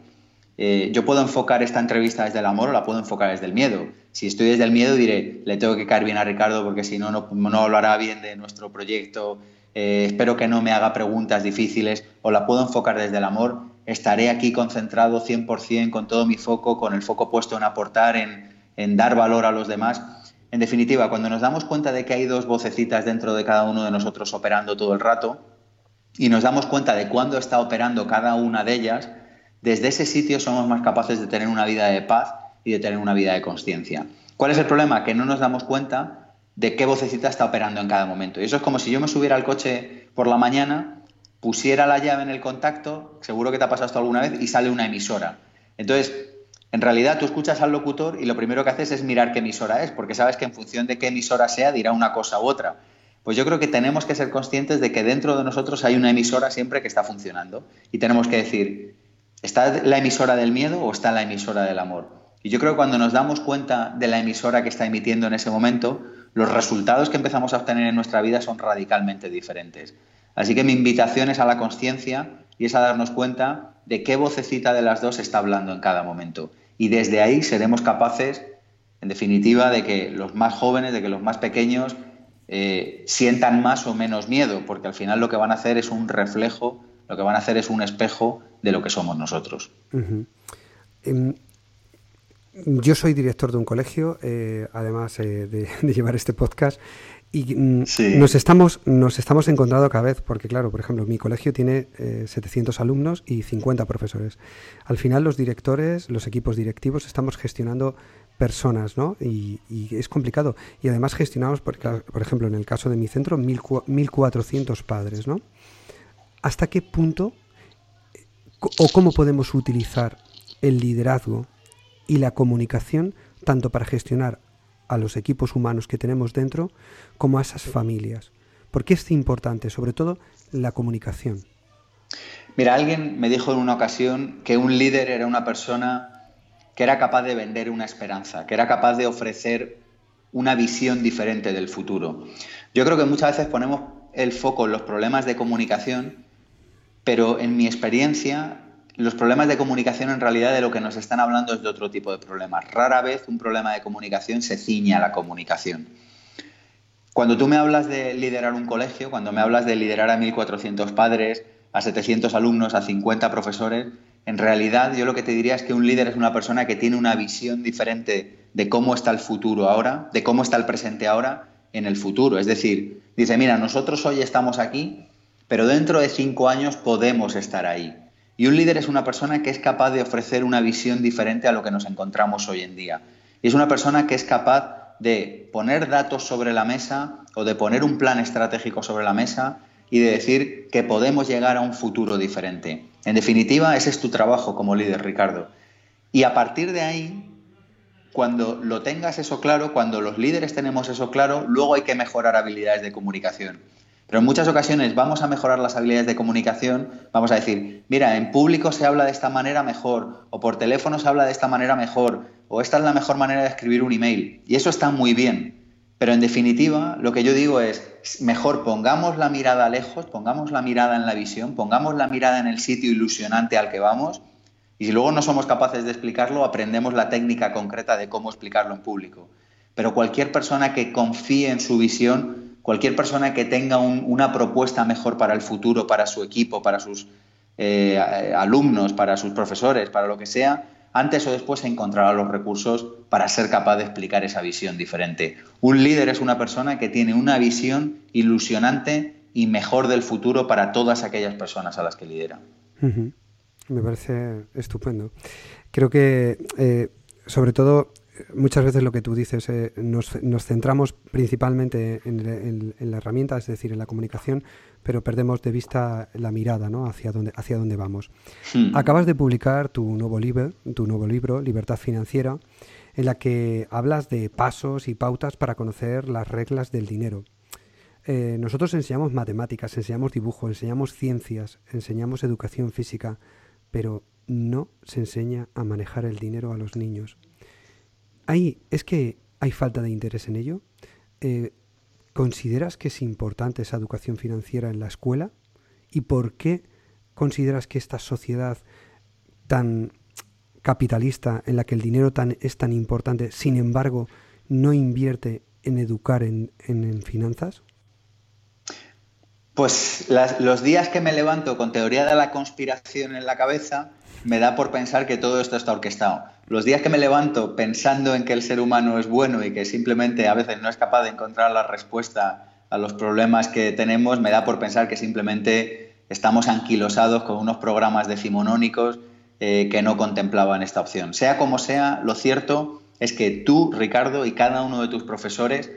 eh, yo puedo enfocar esta entrevista desde el amor o la puedo enfocar desde el miedo. Si estoy desde el miedo diré, le tengo que caer bien a Ricardo porque si no, no, no hablará bien de nuestro proyecto, eh, espero que no me haga preguntas difíciles o la puedo enfocar desde el amor, estaré aquí concentrado 100% con todo mi foco, con el foco puesto en aportar, en, dar valor a los demás. En definitiva, cuando nos damos cuenta de que hay dos vocecitas dentro de cada uno de nosotros operando todo el rato y nos damos cuenta de cuándo está operando cada una de ellas, desde ese sitio somos más capaces de tener una vida de paz y de tener una vida de conciencia. ¿Cuál es el problema? Que no nos damos cuenta de qué vocecita está operando en cada momento. Y eso es como si yo me subiera al coche por la mañana, pusiera la llave en el contacto, seguro que te ha pasado esto alguna vez, y sale una emisora. Entonces, en realidad tú escuchas al locutor y lo primero que haces es mirar qué emisora es, porque sabes que en función de qué emisora sea dirá una cosa u otra. Pues yo creo que tenemos que ser conscientes de que dentro de nosotros hay una emisora siempre que está funcionando. Y tenemos que decir, ¿está la emisora del miedo o está la emisora del amor? Y yo creo que cuando nos damos cuenta de la emisora que está emitiendo en ese momento, los resultados que empezamos a obtener en nuestra vida son radicalmente diferentes. Así que mi invitación es a la conciencia y es a darnos cuenta de qué vocecita de las dos está hablando en cada momento. Y desde ahí seremos capaces, en definitiva, de que los más jóvenes, de que los más pequeños eh, sientan más o menos miedo, porque al final lo que van a hacer es un reflejo, lo que van a hacer es un espejo de lo que somos nosotros. Yo soy director de un colegio, eh, además eh, de, llevar este podcast, Y mm, nos, estamos, nos estamos encontrando cada vez, porque claro, por ejemplo, mi colegio tiene 700 alumnos y 50 profesores. Al final los directores, los equipos directivos, estamos gestionando personas, ¿no? Y, es complicado. Y además gestionamos, por, por ejemplo, en el caso de mi centro, 1.400 padres, ¿no? ¿Hasta qué punto o cómo podemos utilizar el liderazgo y la comunicación tanto para gestionar a los equipos humanos que tenemos dentro como a esas familias? ¿Por qué es importante? Sobre todo la comunicación. Mira, alguien me dijo en una ocasión que un líder era una persona que era capaz de vender una esperanza, que era capaz de ofrecer una visión diferente del futuro. Yo creo que muchas veces ponemos el foco en los problemas de comunicación, pero en mi experiencia los problemas de comunicación en realidad de lo que nos están hablando es de otro tipo de problemas. Rara vez un problema de comunicación se ciña a la comunicación. Cuando tú me hablas de liderar un colegio, cuando me hablas de liderar a 1.400 padres, a 700 alumnos, a 50 profesores, en realidad, yo lo que te diría es que un líder es una persona que tiene una visión diferente de cómo está el futuro ahora, de cómo está el presente ahora en el futuro. Es decir, dice, mira, nosotros hoy estamos aquí, pero dentro de cinco años podemos estar ahí. Y un líder es una persona que es capaz de ofrecer una visión diferente a lo que nos encontramos hoy en día. Y es una persona que es capaz de poner datos sobre la mesa o de poner un plan estratégico sobre la mesa y de decir que podemos llegar a un futuro diferente. En definitiva, ese es tu trabajo como líder, Ricardo. Y a partir de ahí, cuando lo tengas eso claro, cuando los líderes tenemos eso claro, luego hay que mejorar habilidades de comunicación. Pero en muchas ocasiones vamos a mejorar las habilidades de comunicación, vamos a decir, mira, en público se habla de esta manera mejor, o por teléfono se habla de esta manera mejor, o esta es la mejor manera de escribir un email. Y eso está muy bien. Pero en definitiva, lo que yo digo es, mejor pongamos la mirada lejos, pongamos la mirada en la visión, pongamos la mirada en el sitio ilusionante al que vamos, y si luego no somos capaces de explicarlo, aprendemos la técnica concreta de cómo explicarlo en público. Pero cualquier persona que confíe en su visión, cualquier persona que tenga una propuesta mejor para el futuro, para su equipo, para sus eh, alumnos, para sus profesores, para lo que sea, antes o después encontrará los recursos para ser capaz de explicar esa visión diferente. Un líder es una persona que tiene una visión ilusionante y mejor del futuro para todas aquellas personas a las que lidera. Me parece estupendo. Creo que, eh, sobre todo, muchas veces lo que tú dices, eh, nos, centramos principalmente en, la herramienta, es decir, en la comunicación, pero perdemos de vista la mirada ¿no? hacia, dónde, hacia dónde vamos. Hmm. Acabas de publicar tu nuevo, libro, tu nuevo libro, Libertad Financiera, en la que hablas de pasos y pautas para conocer las reglas del dinero. Eh, nosotros enseñamos matemáticas, enseñamos dibujo, enseñamos ciencias, enseñamos educación física, pero no se enseña a manejar el dinero a los niños. ¿Es que hay falta de interés en ello? Eh, ¿Consideras que es importante esa educación financiera en la escuela? ¿Y por qué consideras que esta sociedad tan capitalista, en la que el dinero es tan importante, sin embargo, no invierte en educar en, finanzas? Pues los días que me levanto con teoría de la conspiración en la cabeza, me da por pensar que todo esto está orquestado. Los días que me levanto pensando en que el ser humano es bueno y que simplemente a veces no es capaz de encontrar la respuesta a los problemas que tenemos, me da por pensar que simplemente estamos anquilosados con unos programas decimonónicos eh, que no contemplaban esta opción. Sea como sea, lo cierto es que tú, Ricardo, y cada uno de tus profesores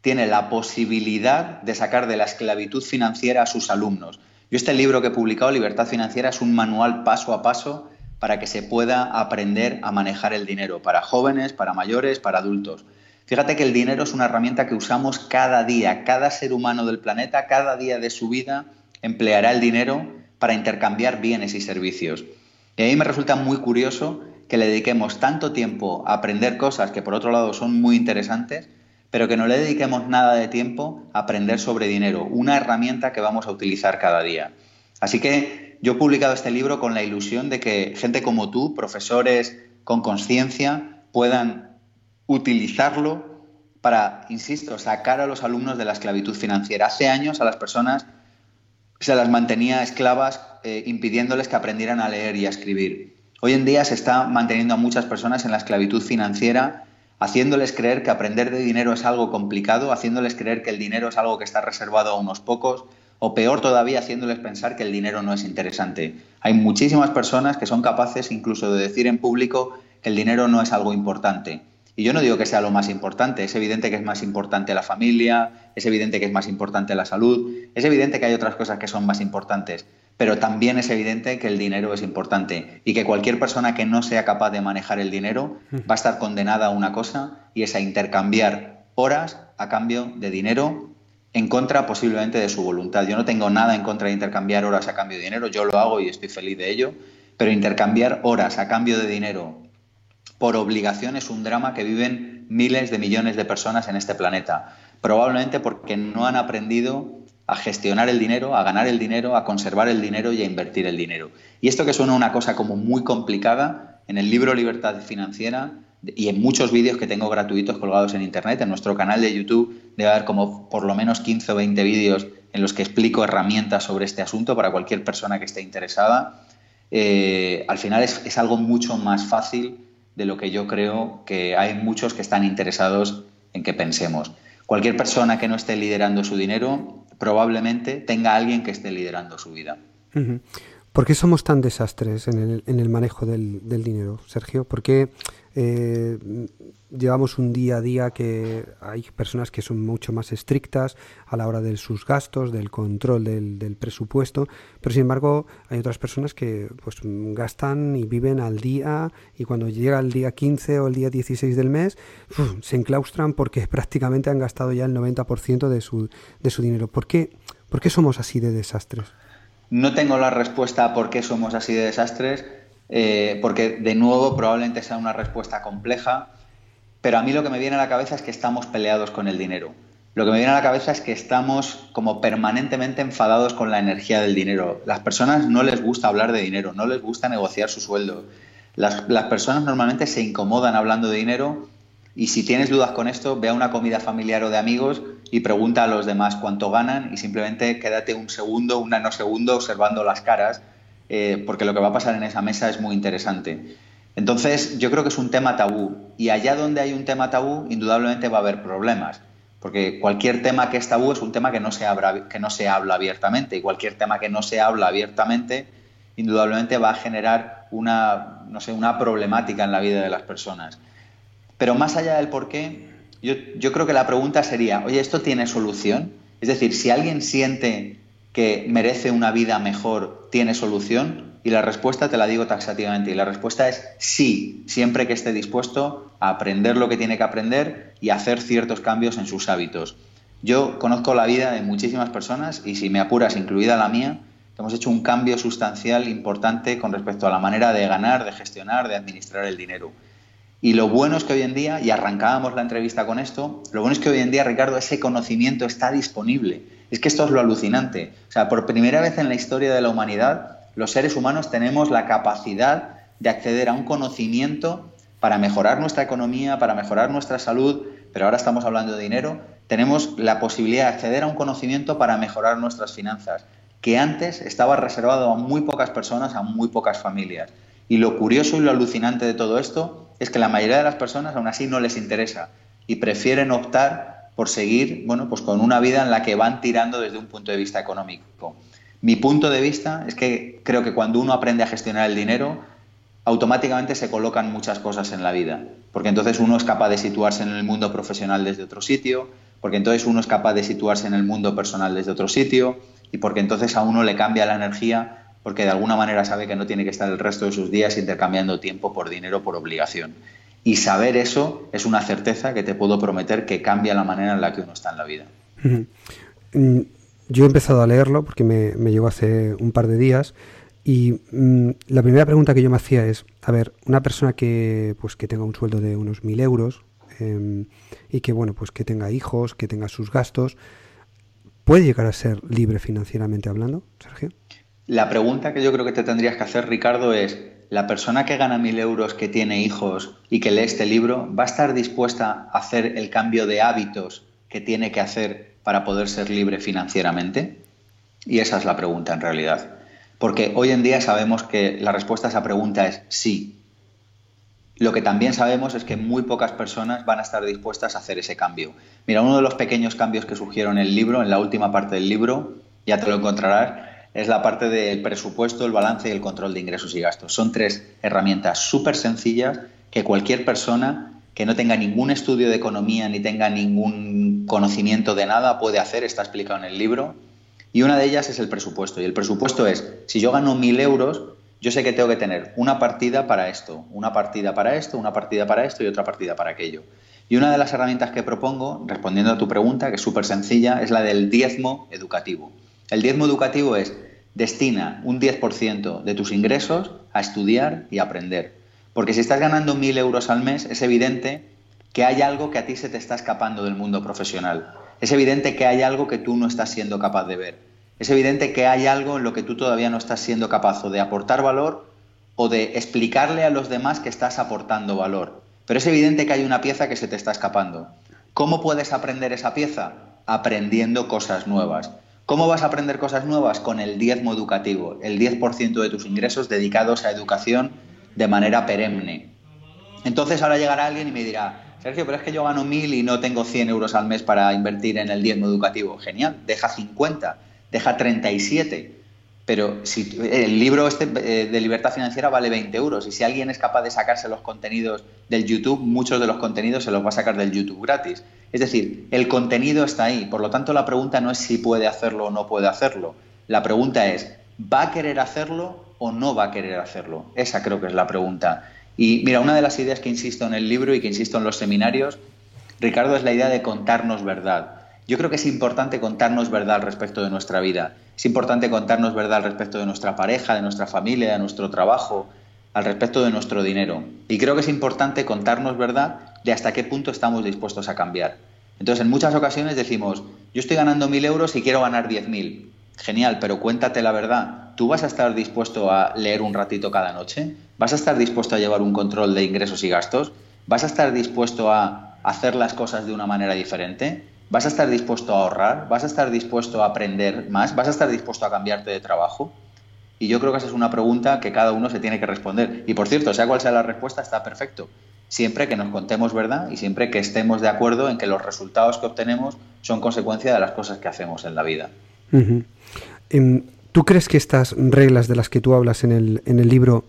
tiene la posibilidad de sacar de la esclavitud financiera a sus alumnos. Yo este libro que he publicado, Libertad Financiera, es un manual paso a paso para que se pueda aprender a manejar el dinero, para jóvenes, para mayores, para adultos. Fíjate que el dinero es una herramienta que usamos cada día, cada ser humano del planeta, cada día de su vida empleará el dinero para intercambiar bienes y servicios. Y a mí me resulta muy curioso que le dediquemos tanto tiempo a aprender cosas que por otro lado son muy interesantes, pero que no le dediquemos nada de tiempo a aprender sobre dinero, una herramienta que vamos a utilizar cada día. Así que yo he publicado este libro con la ilusión de que gente como tú, profesores con conciencia, puedan utilizarlo para, insisto, sacar a los alumnos de la esclavitud financiera. Hace años a las personas se las mantenía esclavas eh, impidiéndoles que aprendieran a leer y a escribir. Hoy en día se está manteniendo a muchas personas en la esclavitud financiera haciéndoles creer que aprender de dinero es algo complicado, haciéndoles creer que el dinero es algo que está reservado a unos pocos, o peor todavía, haciéndoles pensar que el dinero no es interesante. Hay muchísimas personas que son capaces incluso de decir en público que el dinero no es algo importante. Y yo no digo que sea lo más importante, es evidente que es más importante la familia, es evidente que es más importante la salud, es evidente que hay otras cosas que son más importantes, pero también es evidente que el dinero es importante y que cualquier persona que no sea capaz de manejar el dinero va a estar condenada a una cosa y es a intercambiar horas a cambio de dinero en contra posiblemente de su voluntad. Yo no tengo nada en contra de intercambiar horas a cambio de dinero, yo lo hago y estoy feliz de ello, pero intercambiar horas a cambio de dinero por obligación es un drama que viven miles de millones de personas en este planeta, probablemente porque no han aprendido a gestionar el dinero, a ganar el dinero, a conservar el dinero y a invertir el dinero. Y esto que suena una cosa como muy complicada, en el libro Libertad Financiera y en muchos vídeos que tengo gratuitos colgados en Internet, en nuestro canal de YouTube debe haber como por lo menos 15 o 20 vídeos en los que explico herramientas sobre este asunto para cualquier persona que esté interesada. Eh, al final es, es algo mucho más fácil de lo que yo creo que hay muchos que están interesados en que pensemos. Cualquier persona que no esté liderando su dinero probablemente tenga alguien que esté liderando su vida. ¿Por qué somos tan desastres en el, en el manejo del, del, dinero, Sergio? ¿Por qué eh, llevamos un día a día que hay personas que son mucho más estrictas a la hora de sus gastos, del control del, presupuesto, pero sin embargo hay otras personas que pues gastan y viven al día y cuando llega el día 15 o el día 16 del mes se enclaustran porque prácticamente han gastado ya el 90% de su, de su dinero. ¿Por qué, ¿Por qué somos así de desastres? No tengo la respuesta a por qué somos así de desastres, eh, porque de nuevo probablemente sea una respuesta compleja, pero a mí lo que me viene a la cabeza es que estamos peleados con el dinero. Lo que me viene a la cabeza es que estamos como permanentemente enfadados con la energía del dinero. Las personas no les gusta hablar de dinero, no les gusta negociar su sueldo. Las, personas normalmente se incomodan hablando de dinero y si tienes dudas con esto, ve a una comida familiar o de amigos y pregunta a los demás cuánto ganan y simplemente quédate un segundo, un nanosegundo observando las caras, eh, porque lo que va a pasar en esa mesa es muy interesante. Entonces, yo creo que es un tema tabú y allá donde hay un tema tabú, indudablemente va a haber problemas, porque cualquier tema que es tabú es un tema que no se, que no se habla abiertamente y cualquier tema que no se habla abiertamente, indudablemente va a generar una, no sé, una problemática en la vida de las personas. Pero más allá del por qué, yo, yo, creo que la pregunta sería, oye, ¿esto tiene solución? Es decir, si alguien siente que merece una vida mejor, ¿tiene solución? Y la respuesta te la digo taxativamente, y la respuesta es sí, siempre que esté dispuesto a aprender lo que tiene que aprender y hacer ciertos cambios en sus hábitos. Yo conozco la vida de muchísimas personas, y si me apuras, incluida la mía, hemos hecho un cambio sustancial importante con respecto a la manera de ganar, de gestionar, de administrar el dinero. Y lo bueno es que hoy en día, y arrancábamos la entrevista con esto, lo bueno es que hoy en día, Ricardo, ese conocimiento está disponible. Es que esto es lo alucinante. O sea, por primera vez en la historia de la humanidad, los seres humanos tenemos la capacidad de acceder a un conocimiento para mejorar nuestra economía, para mejorar nuestra salud, pero ahora estamos hablando de dinero, tenemos la posibilidad de acceder a un conocimiento para mejorar nuestras finanzas, que antes estaba reservado a muy pocas personas, a muy pocas familias. Y lo curioso y lo alucinante de todo esto es que la mayoría de las personas aún así no les interesa y prefieren optar por seguir, bueno, pues con una vida en la que van tirando desde un punto de vista económico. Mi punto de vista es que creo que cuando uno aprende a gestionar el dinero, automáticamente se colocan muchas cosas en la vida, porque entonces uno es capaz de situarse en el mundo profesional desde otro sitio, porque entonces uno es capaz de situarse en el mundo personal desde otro sitio y porque entonces a uno le cambia la energía porque de alguna manera sabe que no tiene que estar el resto de sus días intercambiando tiempo por dinero por obligación. Y saber eso es una certeza que te puedo prometer que cambia la manera en la que uno está en la vida. Mm, yo he empezado a leerlo porque me, llegó hace un par de días y mmm, la primera pregunta que yo me hacía es, a ver, una persona que, pues, que tenga un sueldo de unos mil euros eh, y que, bueno, pues que tenga hijos, que tenga sus gastos, ¿puede llegar a ser libre financieramente hablando, Sergio? La pregunta que yo creo que te tendrías que hacer, Ricardo, es, ¿la persona que gana mil euros, que tiene hijos y que lee este libro, va a estar dispuesta a hacer el cambio de hábitos que tiene que hacer para poder ser libre financieramente? Y esa es la pregunta en realidad. Porque hoy en día sabemos que la respuesta a esa pregunta es sí. Lo que también sabemos es que muy pocas personas van a estar dispuestas a hacer ese cambio. Mira, uno de los pequeños cambios que surgieron en el libro, en la última parte del libro, ya te lo encontrarás, es la parte del presupuesto, el balance y el control de ingresos y gastos. Son tres herramientas súper sencillas que cualquier persona que no tenga ningún estudio de economía ni tenga ningún conocimiento de nada puede hacer, está explicado en el libro. Y una de ellas es el presupuesto. Y el presupuesto es, si yo gano mil euros, yo sé que tengo que tener una partida para esto, una partida para esto, una partida para esto y otra partida para aquello. Y una de las herramientas que propongo, respondiendo a tu pregunta, que es súper sencilla, es la del diezmo educativo. El diezmo educativo es destina un 10% de tus ingresos a estudiar y aprender. Porque si estás ganando mil euros al mes, es evidente que hay algo que a ti se te está escapando del mundo profesional. Es evidente que hay algo que tú no estás siendo capaz de ver. Es evidente que hay algo en lo que tú todavía no estás siendo capaz de aportar valor o de explicarle a los demás que estás aportando valor. Pero es evidente que hay una pieza que se te está escapando. ¿Cómo puedes aprender esa pieza? Aprendiendo cosas nuevas. ¿Cómo vas a aprender cosas nuevas? Con el diezmo educativo, el 10% de tus ingresos dedicados a educación de manera perenne. Entonces ahora llegará alguien y me dirá, Sergio, pero es que yo gano mil y no tengo 100 euros al mes para invertir en el diezmo educativo. Genial, deja 50 deja 37. Pero si el libro este eh, de libertad financiera vale 20 euros y si alguien es capaz de sacarse los contenidos del YouTube, muchos de los contenidos se los va a sacar del YouTube gratis. Es decir, el contenido está ahí. Por lo tanto, la pregunta no es si puede hacerlo o no puede hacerlo. La pregunta es, ¿va a querer hacerlo o no va a querer hacerlo? Esa creo que es la pregunta. Y mira, una de las ideas que insisto en el libro y que insisto en los seminarios, Ricardo, es la idea de contarnos verdad. Yo creo que es importante contarnos verdad respecto de nuestra vida. Es importante contarnos verdad respecto de nuestra pareja, de nuestra familia, de nuestro trabajo, al respecto de nuestro dinero. Y creo que es importante contarnos verdad de hasta qué punto estamos dispuestos a cambiar. Entonces, en muchas ocasiones decimos, yo estoy ganando mil euros y quiero ganar diez mil. Genial, pero cuéntate la verdad. ¿Tú vas a estar dispuesto a leer un ratito cada noche? ¿Vas a estar dispuesto a llevar un control de ingresos y gastos? ¿Vas a estar dispuesto a hacer las cosas de una manera diferente? ¿Vas a estar dispuesto a ahorrar? ¿Vas a estar dispuesto a aprender más? ¿Vas a estar dispuesto a cambiarte de trabajo? Y yo creo que esa es una pregunta que cada uno se tiene que responder. Y por cierto, sea cual sea la respuesta, está perfecto. Siempre que nos contemos verdad y siempre que estemos de acuerdo en que los resultados que obtenemos son consecuencia de las cosas que hacemos en la vida. ¿Tú crees que estas reglas de las que tú hablas en el, en el libro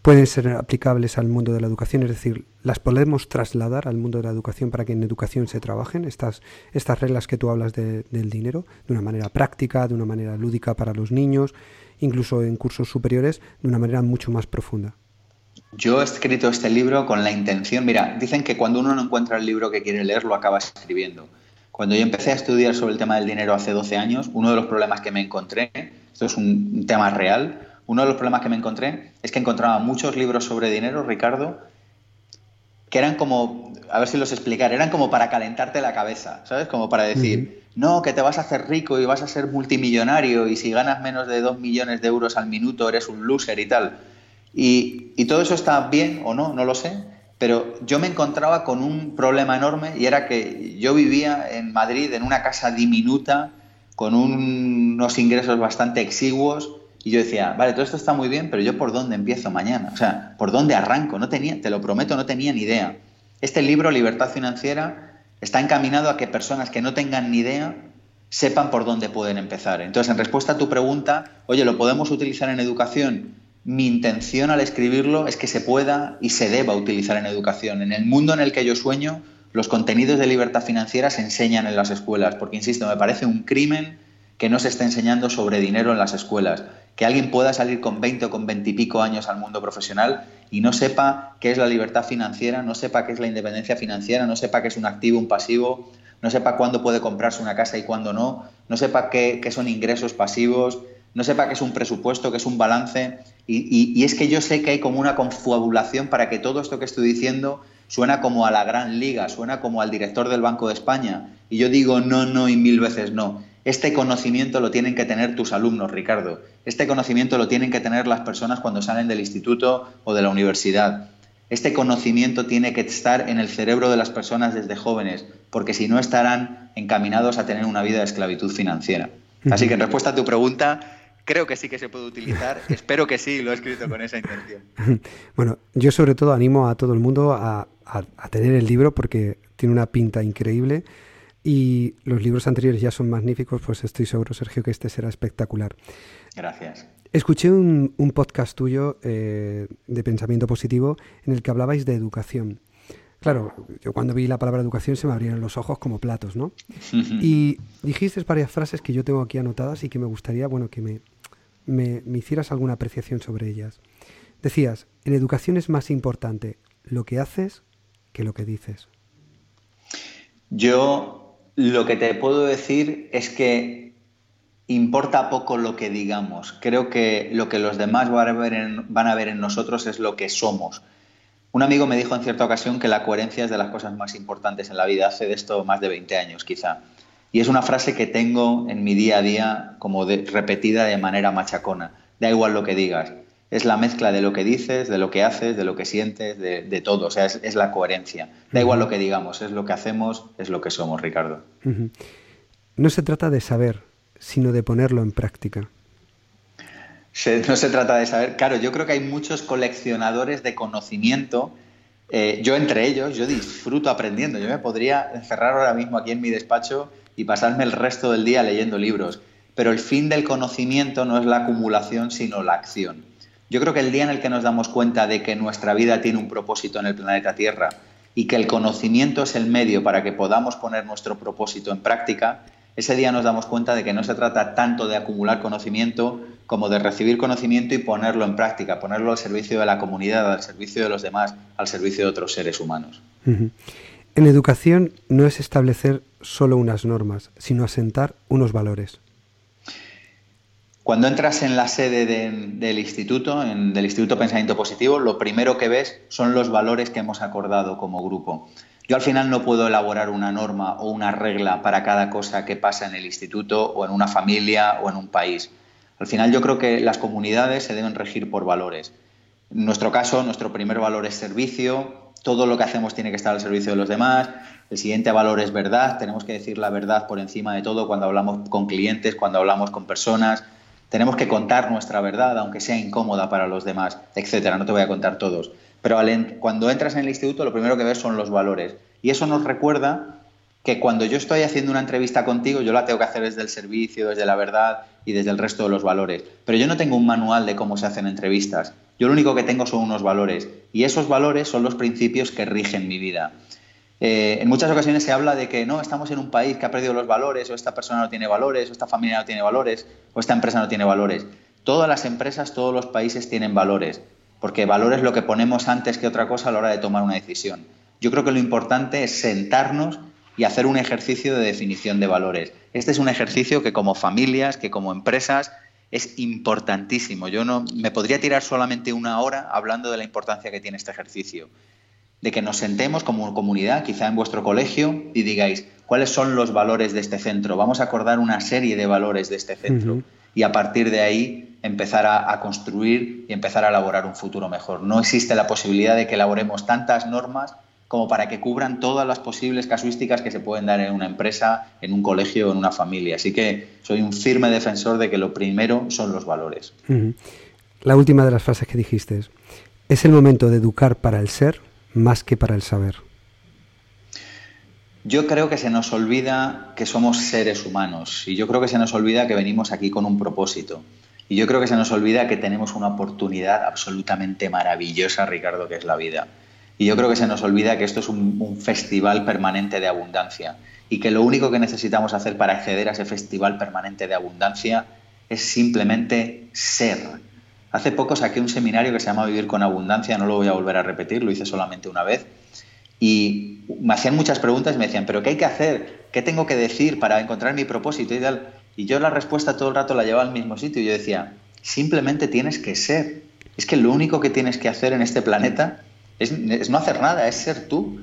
pueden ser aplicables al mundo de la educación, es decir, las podemos trasladar al mundo de la educación para que en educación se trabajen estas, estas reglas que tú hablas del dinero de una manera práctica, de una manera lúdica para los niños, incluso en cursos superiores, de una manera mucho más profunda. Yo he escrito este libro con la intención, mira, dicen que cuando uno no encuentra el libro que quiere leer, lo acaba escribiendo. Cuando yo empecé a estudiar sobre el tema del dinero hace 12 años, uno de los problemas que me encontré, esto es un tema real, uno de los problemas que me encontré es que encontraba muchos libros sobre dinero, Ricardo, que eran como, a ver si los explicar, eran como para calentarte la cabeza, ¿sabes? Como para decir, no, que te vas a hacer rico y vas a ser multimillonario y si ganas menos de dos millones de euros al minuto eres un loser y tal. Y, y todo eso está bien o no, no lo sé, pero yo me encontraba con un problema enorme y era que yo vivía en Madrid en una casa diminuta, con unos ingresos bastante exiguos, y yo decía, vale, todo esto está muy bien, pero yo por dónde empiezo mañana? O sea, ¿por dónde arranco? No tenía, te lo prometo, no tenía ni idea. Este libro, Libertad Financiera, está encaminado a que personas que no tengan ni idea sepan por dónde pueden empezar. Entonces, en respuesta a tu pregunta, oye, ¿lo podemos utilizar en educación? Mi intención al escribirlo es que se pueda y se deba utilizar en educación. En el mundo en el que yo sueño, los contenidos de libertad financiera se enseñan en las escuelas, porque, insisto, me parece un crimen que no se esté enseñando sobre dinero en las escuelas que alguien pueda salir con 20 o con 20 y pico años al mundo profesional y no sepa qué es la libertad financiera, no sepa qué es la independencia financiera, no sepa qué es un activo, un pasivo, no sepa cuándo puede comprarse una casa y cuándo no, no sepa qué, son ingresos pasivos, no sepa qué es un presupuesto, qué es un balance. Y, y, es que yo sé que hay como una confabulación para que todo esto que estoy diciendo suena como a la gran liga, suena como al director del Banco de España. Y yo digo no, no y mil veces no. Este conocimiento lo tienen que tener tus alumnos, Ricardo. Este conocimiento lo tienen que tener las personas cuando salen del instituto o de la universidad. Este conocimiento tiene que estar en el cerebro de las personas desde jóvenes, porque si no estarán encaminados a tener una vida de esclavitud financiera. Así que en respuesta a tu pregunta, creo que sí que se puede utilizar. Espero que sí, lo he escrito con esa intención. Bueno, yo sobre todo animo a todo el mundo a, tener el libro porque tiene una pinta increíble y los libros anteriores ya son magníficos, pues estoy seguro, Sergio, que este será espectacular. Gracias. Escuché un, podcast tuyo eh, de pensamiento positivo en el que hablabais de educación. Claro, yo cuando vi la palabra educación se me abrieron los ojos como platos, ¿no? Y dijiste varias frases que yo tengo aquí anotadas y que me gustaría, bueno, que me, me, hicieras alguna apreciación sobre ellas. Decías, en educación es más importante lo que haces que lo que dices. Yo lo que te puedo decir es que importa poco lo que digamos. Creo que lo que los demás van a ver en, nosotros es lo que somos. Un amigo me dijo en cierta ocasión que la coherencia es de las cosas más importantes en la vida. Hace de esto más de 20 años, quizá. Y es una frase que tengo en mi día a día como repetida de manera machacona. Da igual lo que digas. Es la mezcla de lo que dices, de lo que haces, de lo que sientes, de, todo. O sea, es, la coherencia. Da igual lo que digamos, es lo que hacemos, es lo que somos, Ricardo. No se trata de saber, sino de ponerlo en práctica. no se trata de saber. Claro, yo creo que hay muchos coleccionadores de conocimiento eh, yo entre ellos, yo disfruto aprendiendo. Yo me podría encerrar ahora mismo aquí en mi despacho y pasarme el resto del día leyendo libros. Pero el fin del conocimiento no es la acumulación, sino la acción. Yo creo que el día en el que nos damos cuenta de que nuestra vida tiene un propósito en el planeta Tierra y que el conocimiento es el medio para que podamos poner nuestro propósito en práctica, ese día nos damos cuenta de que no se trata tanto de acumular conocimiento como de recibir conocimiento y ponerlo en práctica, ponerlo al servicio de la comunidad, al servicio de los demás, al servicio de otros seres humanos. En educación no es establecer solo unas normas, sino asentar unos valores. Cuando entras en la sede del instituto, en, del Instituto Pensamiento Positivo, lo primero que ves son los valores que hemos acordado como grupo. Yo al final no puedo elaborar una norma o una regla para cada cosa que pasa en el instituto o en una familia o en un país. Al final yo creo que las comunidades se deben regir por valores. En nuestro caso, nuestro primer valor es servicio, todo lo que hacemos tiene que estar al servicio de los demás. El siguiente valor es verdad, tenemos que decir la verdad por encima de todo cuando hablamos con clientes, cuando hablamos con personas. Tenemos que contar nuestra verdad, aunque sea incómoda para los demás, etcétera. No te voy a contar todos. Pero cuando entras en el instituto, lo primero que ves son los valores. Y eso nos recuerda que cuando yo estoy haciendo una entrevista contigo, yo la tengo que hacer desde el servicio, desde la verdad y desde el resto de los valores. Pero yo no tengo un manual de cómo se hacen entrevistas. Yo lo único que tengo son unos valores y esos valores son los principios que rigen mi vida. Eh, en muchas ocasiones se habla de que no, estamos en un país que ha perdido los valores, o esta persona no tiene valores, o esta familia no tiene valores, o esta empresa no tiene valores. Todas las empresas, todos los países tienen valores, porque valor es lo que ponemos antes que otra cosa a la hora de tomar una decisión. Yo creo que lo importante es sentarnos y hacer un ejercicio de definición de valores. Este es un ejercicio que como familias, que como empresas, es importantísimo. Yo no me podría tirar solamente una hora hablando de la importancia que tiene este ejercicio. De que nos sentemos como comunidad, quizá en vuestro colegio, y digáis, ¿cuáles son los valores de este centro? Vamos a acordar una serie de valores de este centro. Y a partir de ahí empezar a, a, construir y empezar a elaborar un futuro mejor. No existe la posibilidad de que elaboremos tantas normas como para que cubran todas las posibles casuísticas que se pueden dar en una empresa, en un colegio o en una familia. Así que soy un firme defensor de que lo primero son los valores. La última de las frases que dijiste es, es el momento de educar para el ser más que para el saber. Yo creo que se nos olvida que somos seres humanos y yo creo que se nos olvida que venimos aquí con un propósito. Y yo creo que se nos olvida que tenemos una oportunidad absolutamente maravillosa, Ricardo, que es la vida. Y yo creo que se nos olvida que esto es un, festival permanente de abundancia y que lo único que necesitamos hacer para acceder a ese festival permanente de abundancia es simplemente ser. Hace poco saqué un seminario que se llama Vivir con Abundancia, no lo voy a volver a repetir, lo hice solamente una vez. Y me hacían muchas preguntas y me decían, ¿pero qué hay que hacer? ¿Qué tengo que decir para encontrar mi propósito y? Y yo la respuesta todo el rato la llevaba al mismo sitio y yo decía, simplemente tienes que ser. Es que lo único que tienes que hacer en este planeta es, no hacer nada, es ser tú.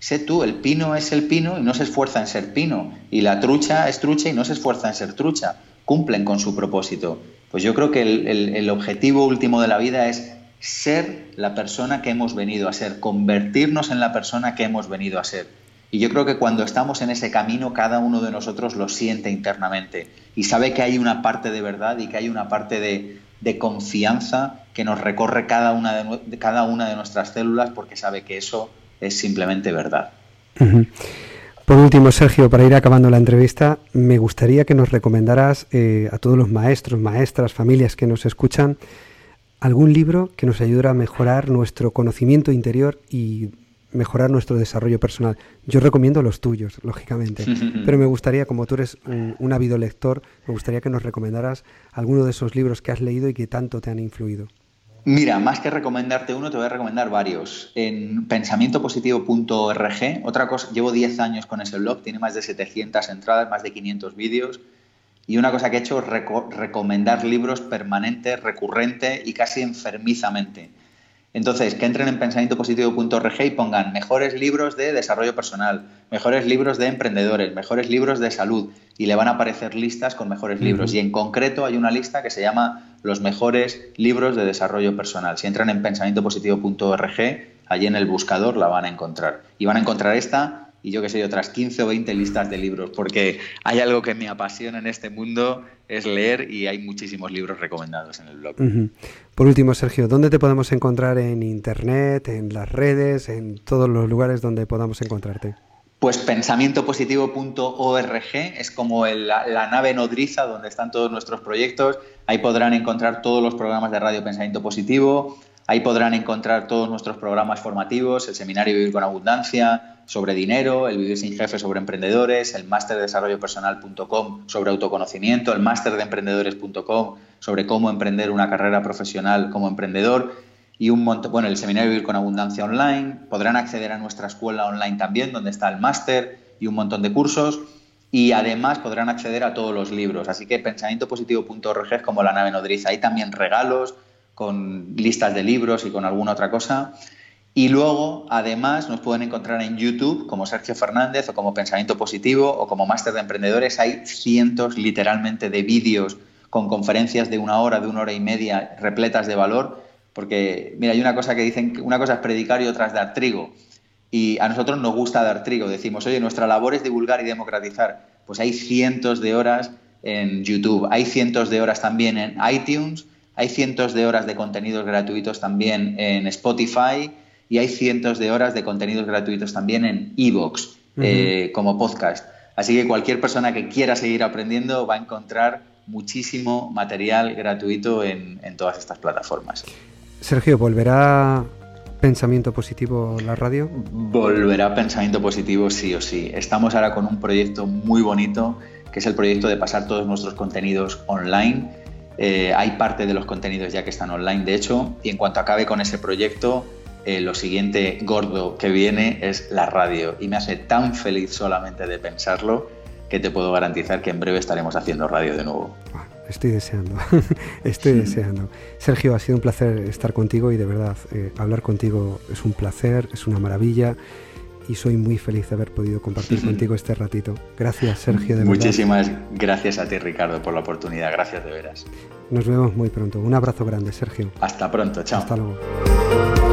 Sé tú, el pino es el pino y no se esfuerza en ser pino. Y la trucha es trucha y no se esfuerza en ser trucha. Cumplen con su propósito. Pues yo creo que el, objetivo último de la vida es ser la persona que hemos venido a ser, convertirnos en la persona que hemos venido a ser. Y yo creo que cuando estamos en ese camino, cada uno de nosotros lo siente internamente y sabe que hay una parte de verdad y que hay una parte de, confianza que nos recorre cada una de, cada una de nuestras células porque sabe que eso es simplemente verdad. Por último, Sergio, para ir acabando la entrevista, me gustaría que nos recomendaras eh, a todos los maestros, maestras, familias que nos escuchan, algún libro que nos ayude a mejorar nuestro conocimiento interior y mejorar nuestro desarrollo personal. Yo recomiendo los tuyos, lógicamente, pero me gustaría, como tú eres un, ávido lector, me gustaría que nos recomendaras alguno de esos libros que has leído y que tanto te han influido. Mira, más que recomendarte uno, te voy a recomendar varios. En pensamientopositivo.org, otra cosa, llevo 10 años con ese blog, tiene más de 700 entradas, más de 500 vídeos, y una cosa que he hecho es recomendar libros permanente, recurrente y casi enfermizamente entonces, que entren en pensamientopositivo.org y pongan mejores libros de desarrollo personal, mejores libros de emprendedores, mejores libros de salud y le van a aparecer listas con mejores libros. Y en concreto hay una lista que se llama los mejores libros de desarrollo personal. Si entran en pensamientopositivo.org, allí en el buscador la van a encontrar. Y van a encontrar esta y yo que sé, otras 15 o 20 listas de libros, porque hay algo que me apasiona en este mundo, es leer y hay muchísimos libros recomendados en el blog. Por último, Sergio, ¿dónde te podemos encontrar en Internet, en las redes, en todos los lugares donde podamos encontrarte? Pues pensamientopositivo.org es como la, la, nave nodriza donde están todos nuestros proyectos. Ahí podrán encontrar todos los programas de Radio Pensamiento Positivo. Ahí podrán encontrar todos nuestros programas formativos, el seminario Vivir con Abundancia, sobre dinero, el Vivir sin Jefe sobre emprendedores, el máster de desarrollo personal.com sobre autoconocimiento, el máster de emprendedores.com sobre cómo emprender una carrera profesional como emprendedor y un montón, bueno, el seminario Vivir con Abundancia online. Podrán acceder a nuestra escuela online también, donde está el máster y un montón de cursos. Y además podrán acceder a todos los libros. Así que pensamientopositivo.org es como la nave nodriza. Hay también regalos con listas de libros y con alguna otra cosa. Y luego, además, nos pueden encontrar en YouTube como Sergio Fernández o como Pensamiento Positivo o como Máster de Emprendedores. Hay cientos, literalmente, de vídeos con conferencias de una hora, de una hora y media, repletas de valor. Porque, mira, hay una cosa que dicen, una cosa es predicar y otra es dar trigo. Y a nosotros nos gusta dar trigo. Decimos, oye, nuestra labor es divulgar y democratizar. Pues hay cientos de horas en YouTube, hay cientos de horas también en iTunes, hay cientos de horas de contenidos gratuitos también en Spotify y hay cientos de horas de contenidos gratuitos también en Evox eh, como podcast. Así que cualquier persona que quiera seguir aprendiendo va a encontrar muchísimo material gratuito en, en todas estas plataformas. Sergio, ¿volverá Pensamiento Positivo la radio? Volverá Pensamiento Positivo sí o sí. Estamos ahora con un proyecto muy bonito, que es el proyecto de pasar todos nuestros contenidos online. Eh, hay parte de los contenidos ya que están online, de hecho, y en cuanto acabe con ese proyecto, eh, lo siguiente gordo que viene es la radio y me hace tan feliz solamente de pensarlo que te puedo garantizar que en breve estaremos haciendo radio de nuevo. Estoy deseando, estoy deseando. Sergio, ha sido un placer estar contigo y de verdad, eh, hablar contigo es un placer, es una maravilla y soy muy feliz de haber podido compartir contigo este ratito. Gracias, Sergio. De Muchísimas gracias a ti, Ricardo, por la oportunidad. Gracias de veras. Nos vemos muy pronto. Un abrazo grande, Sergio. Hasta pronto, chao. Hasta luego.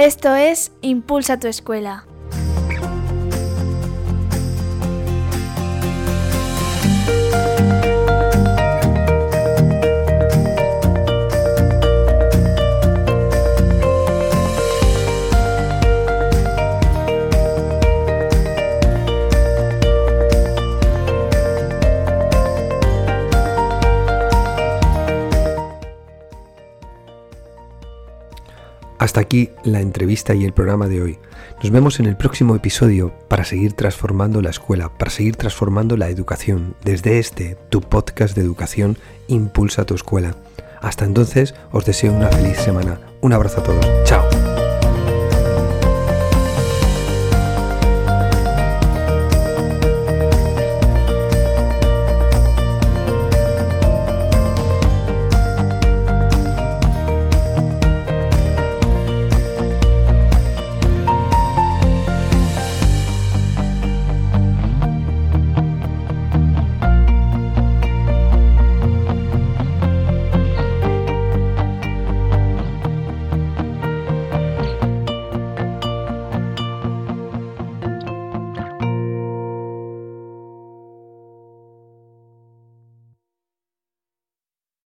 Esto es Impulsa tu escuela. Hasta aquí la entrevista y el programa de hoy. Nos vemos en el próximo episodio para seguir transformando la escuela, para seguir transformando la educación. Desde este, tu podcast de educación, Impulsa tu escuela. Hasta entonces, os deseo una feliz semana. Un abrazo a todos. Chao.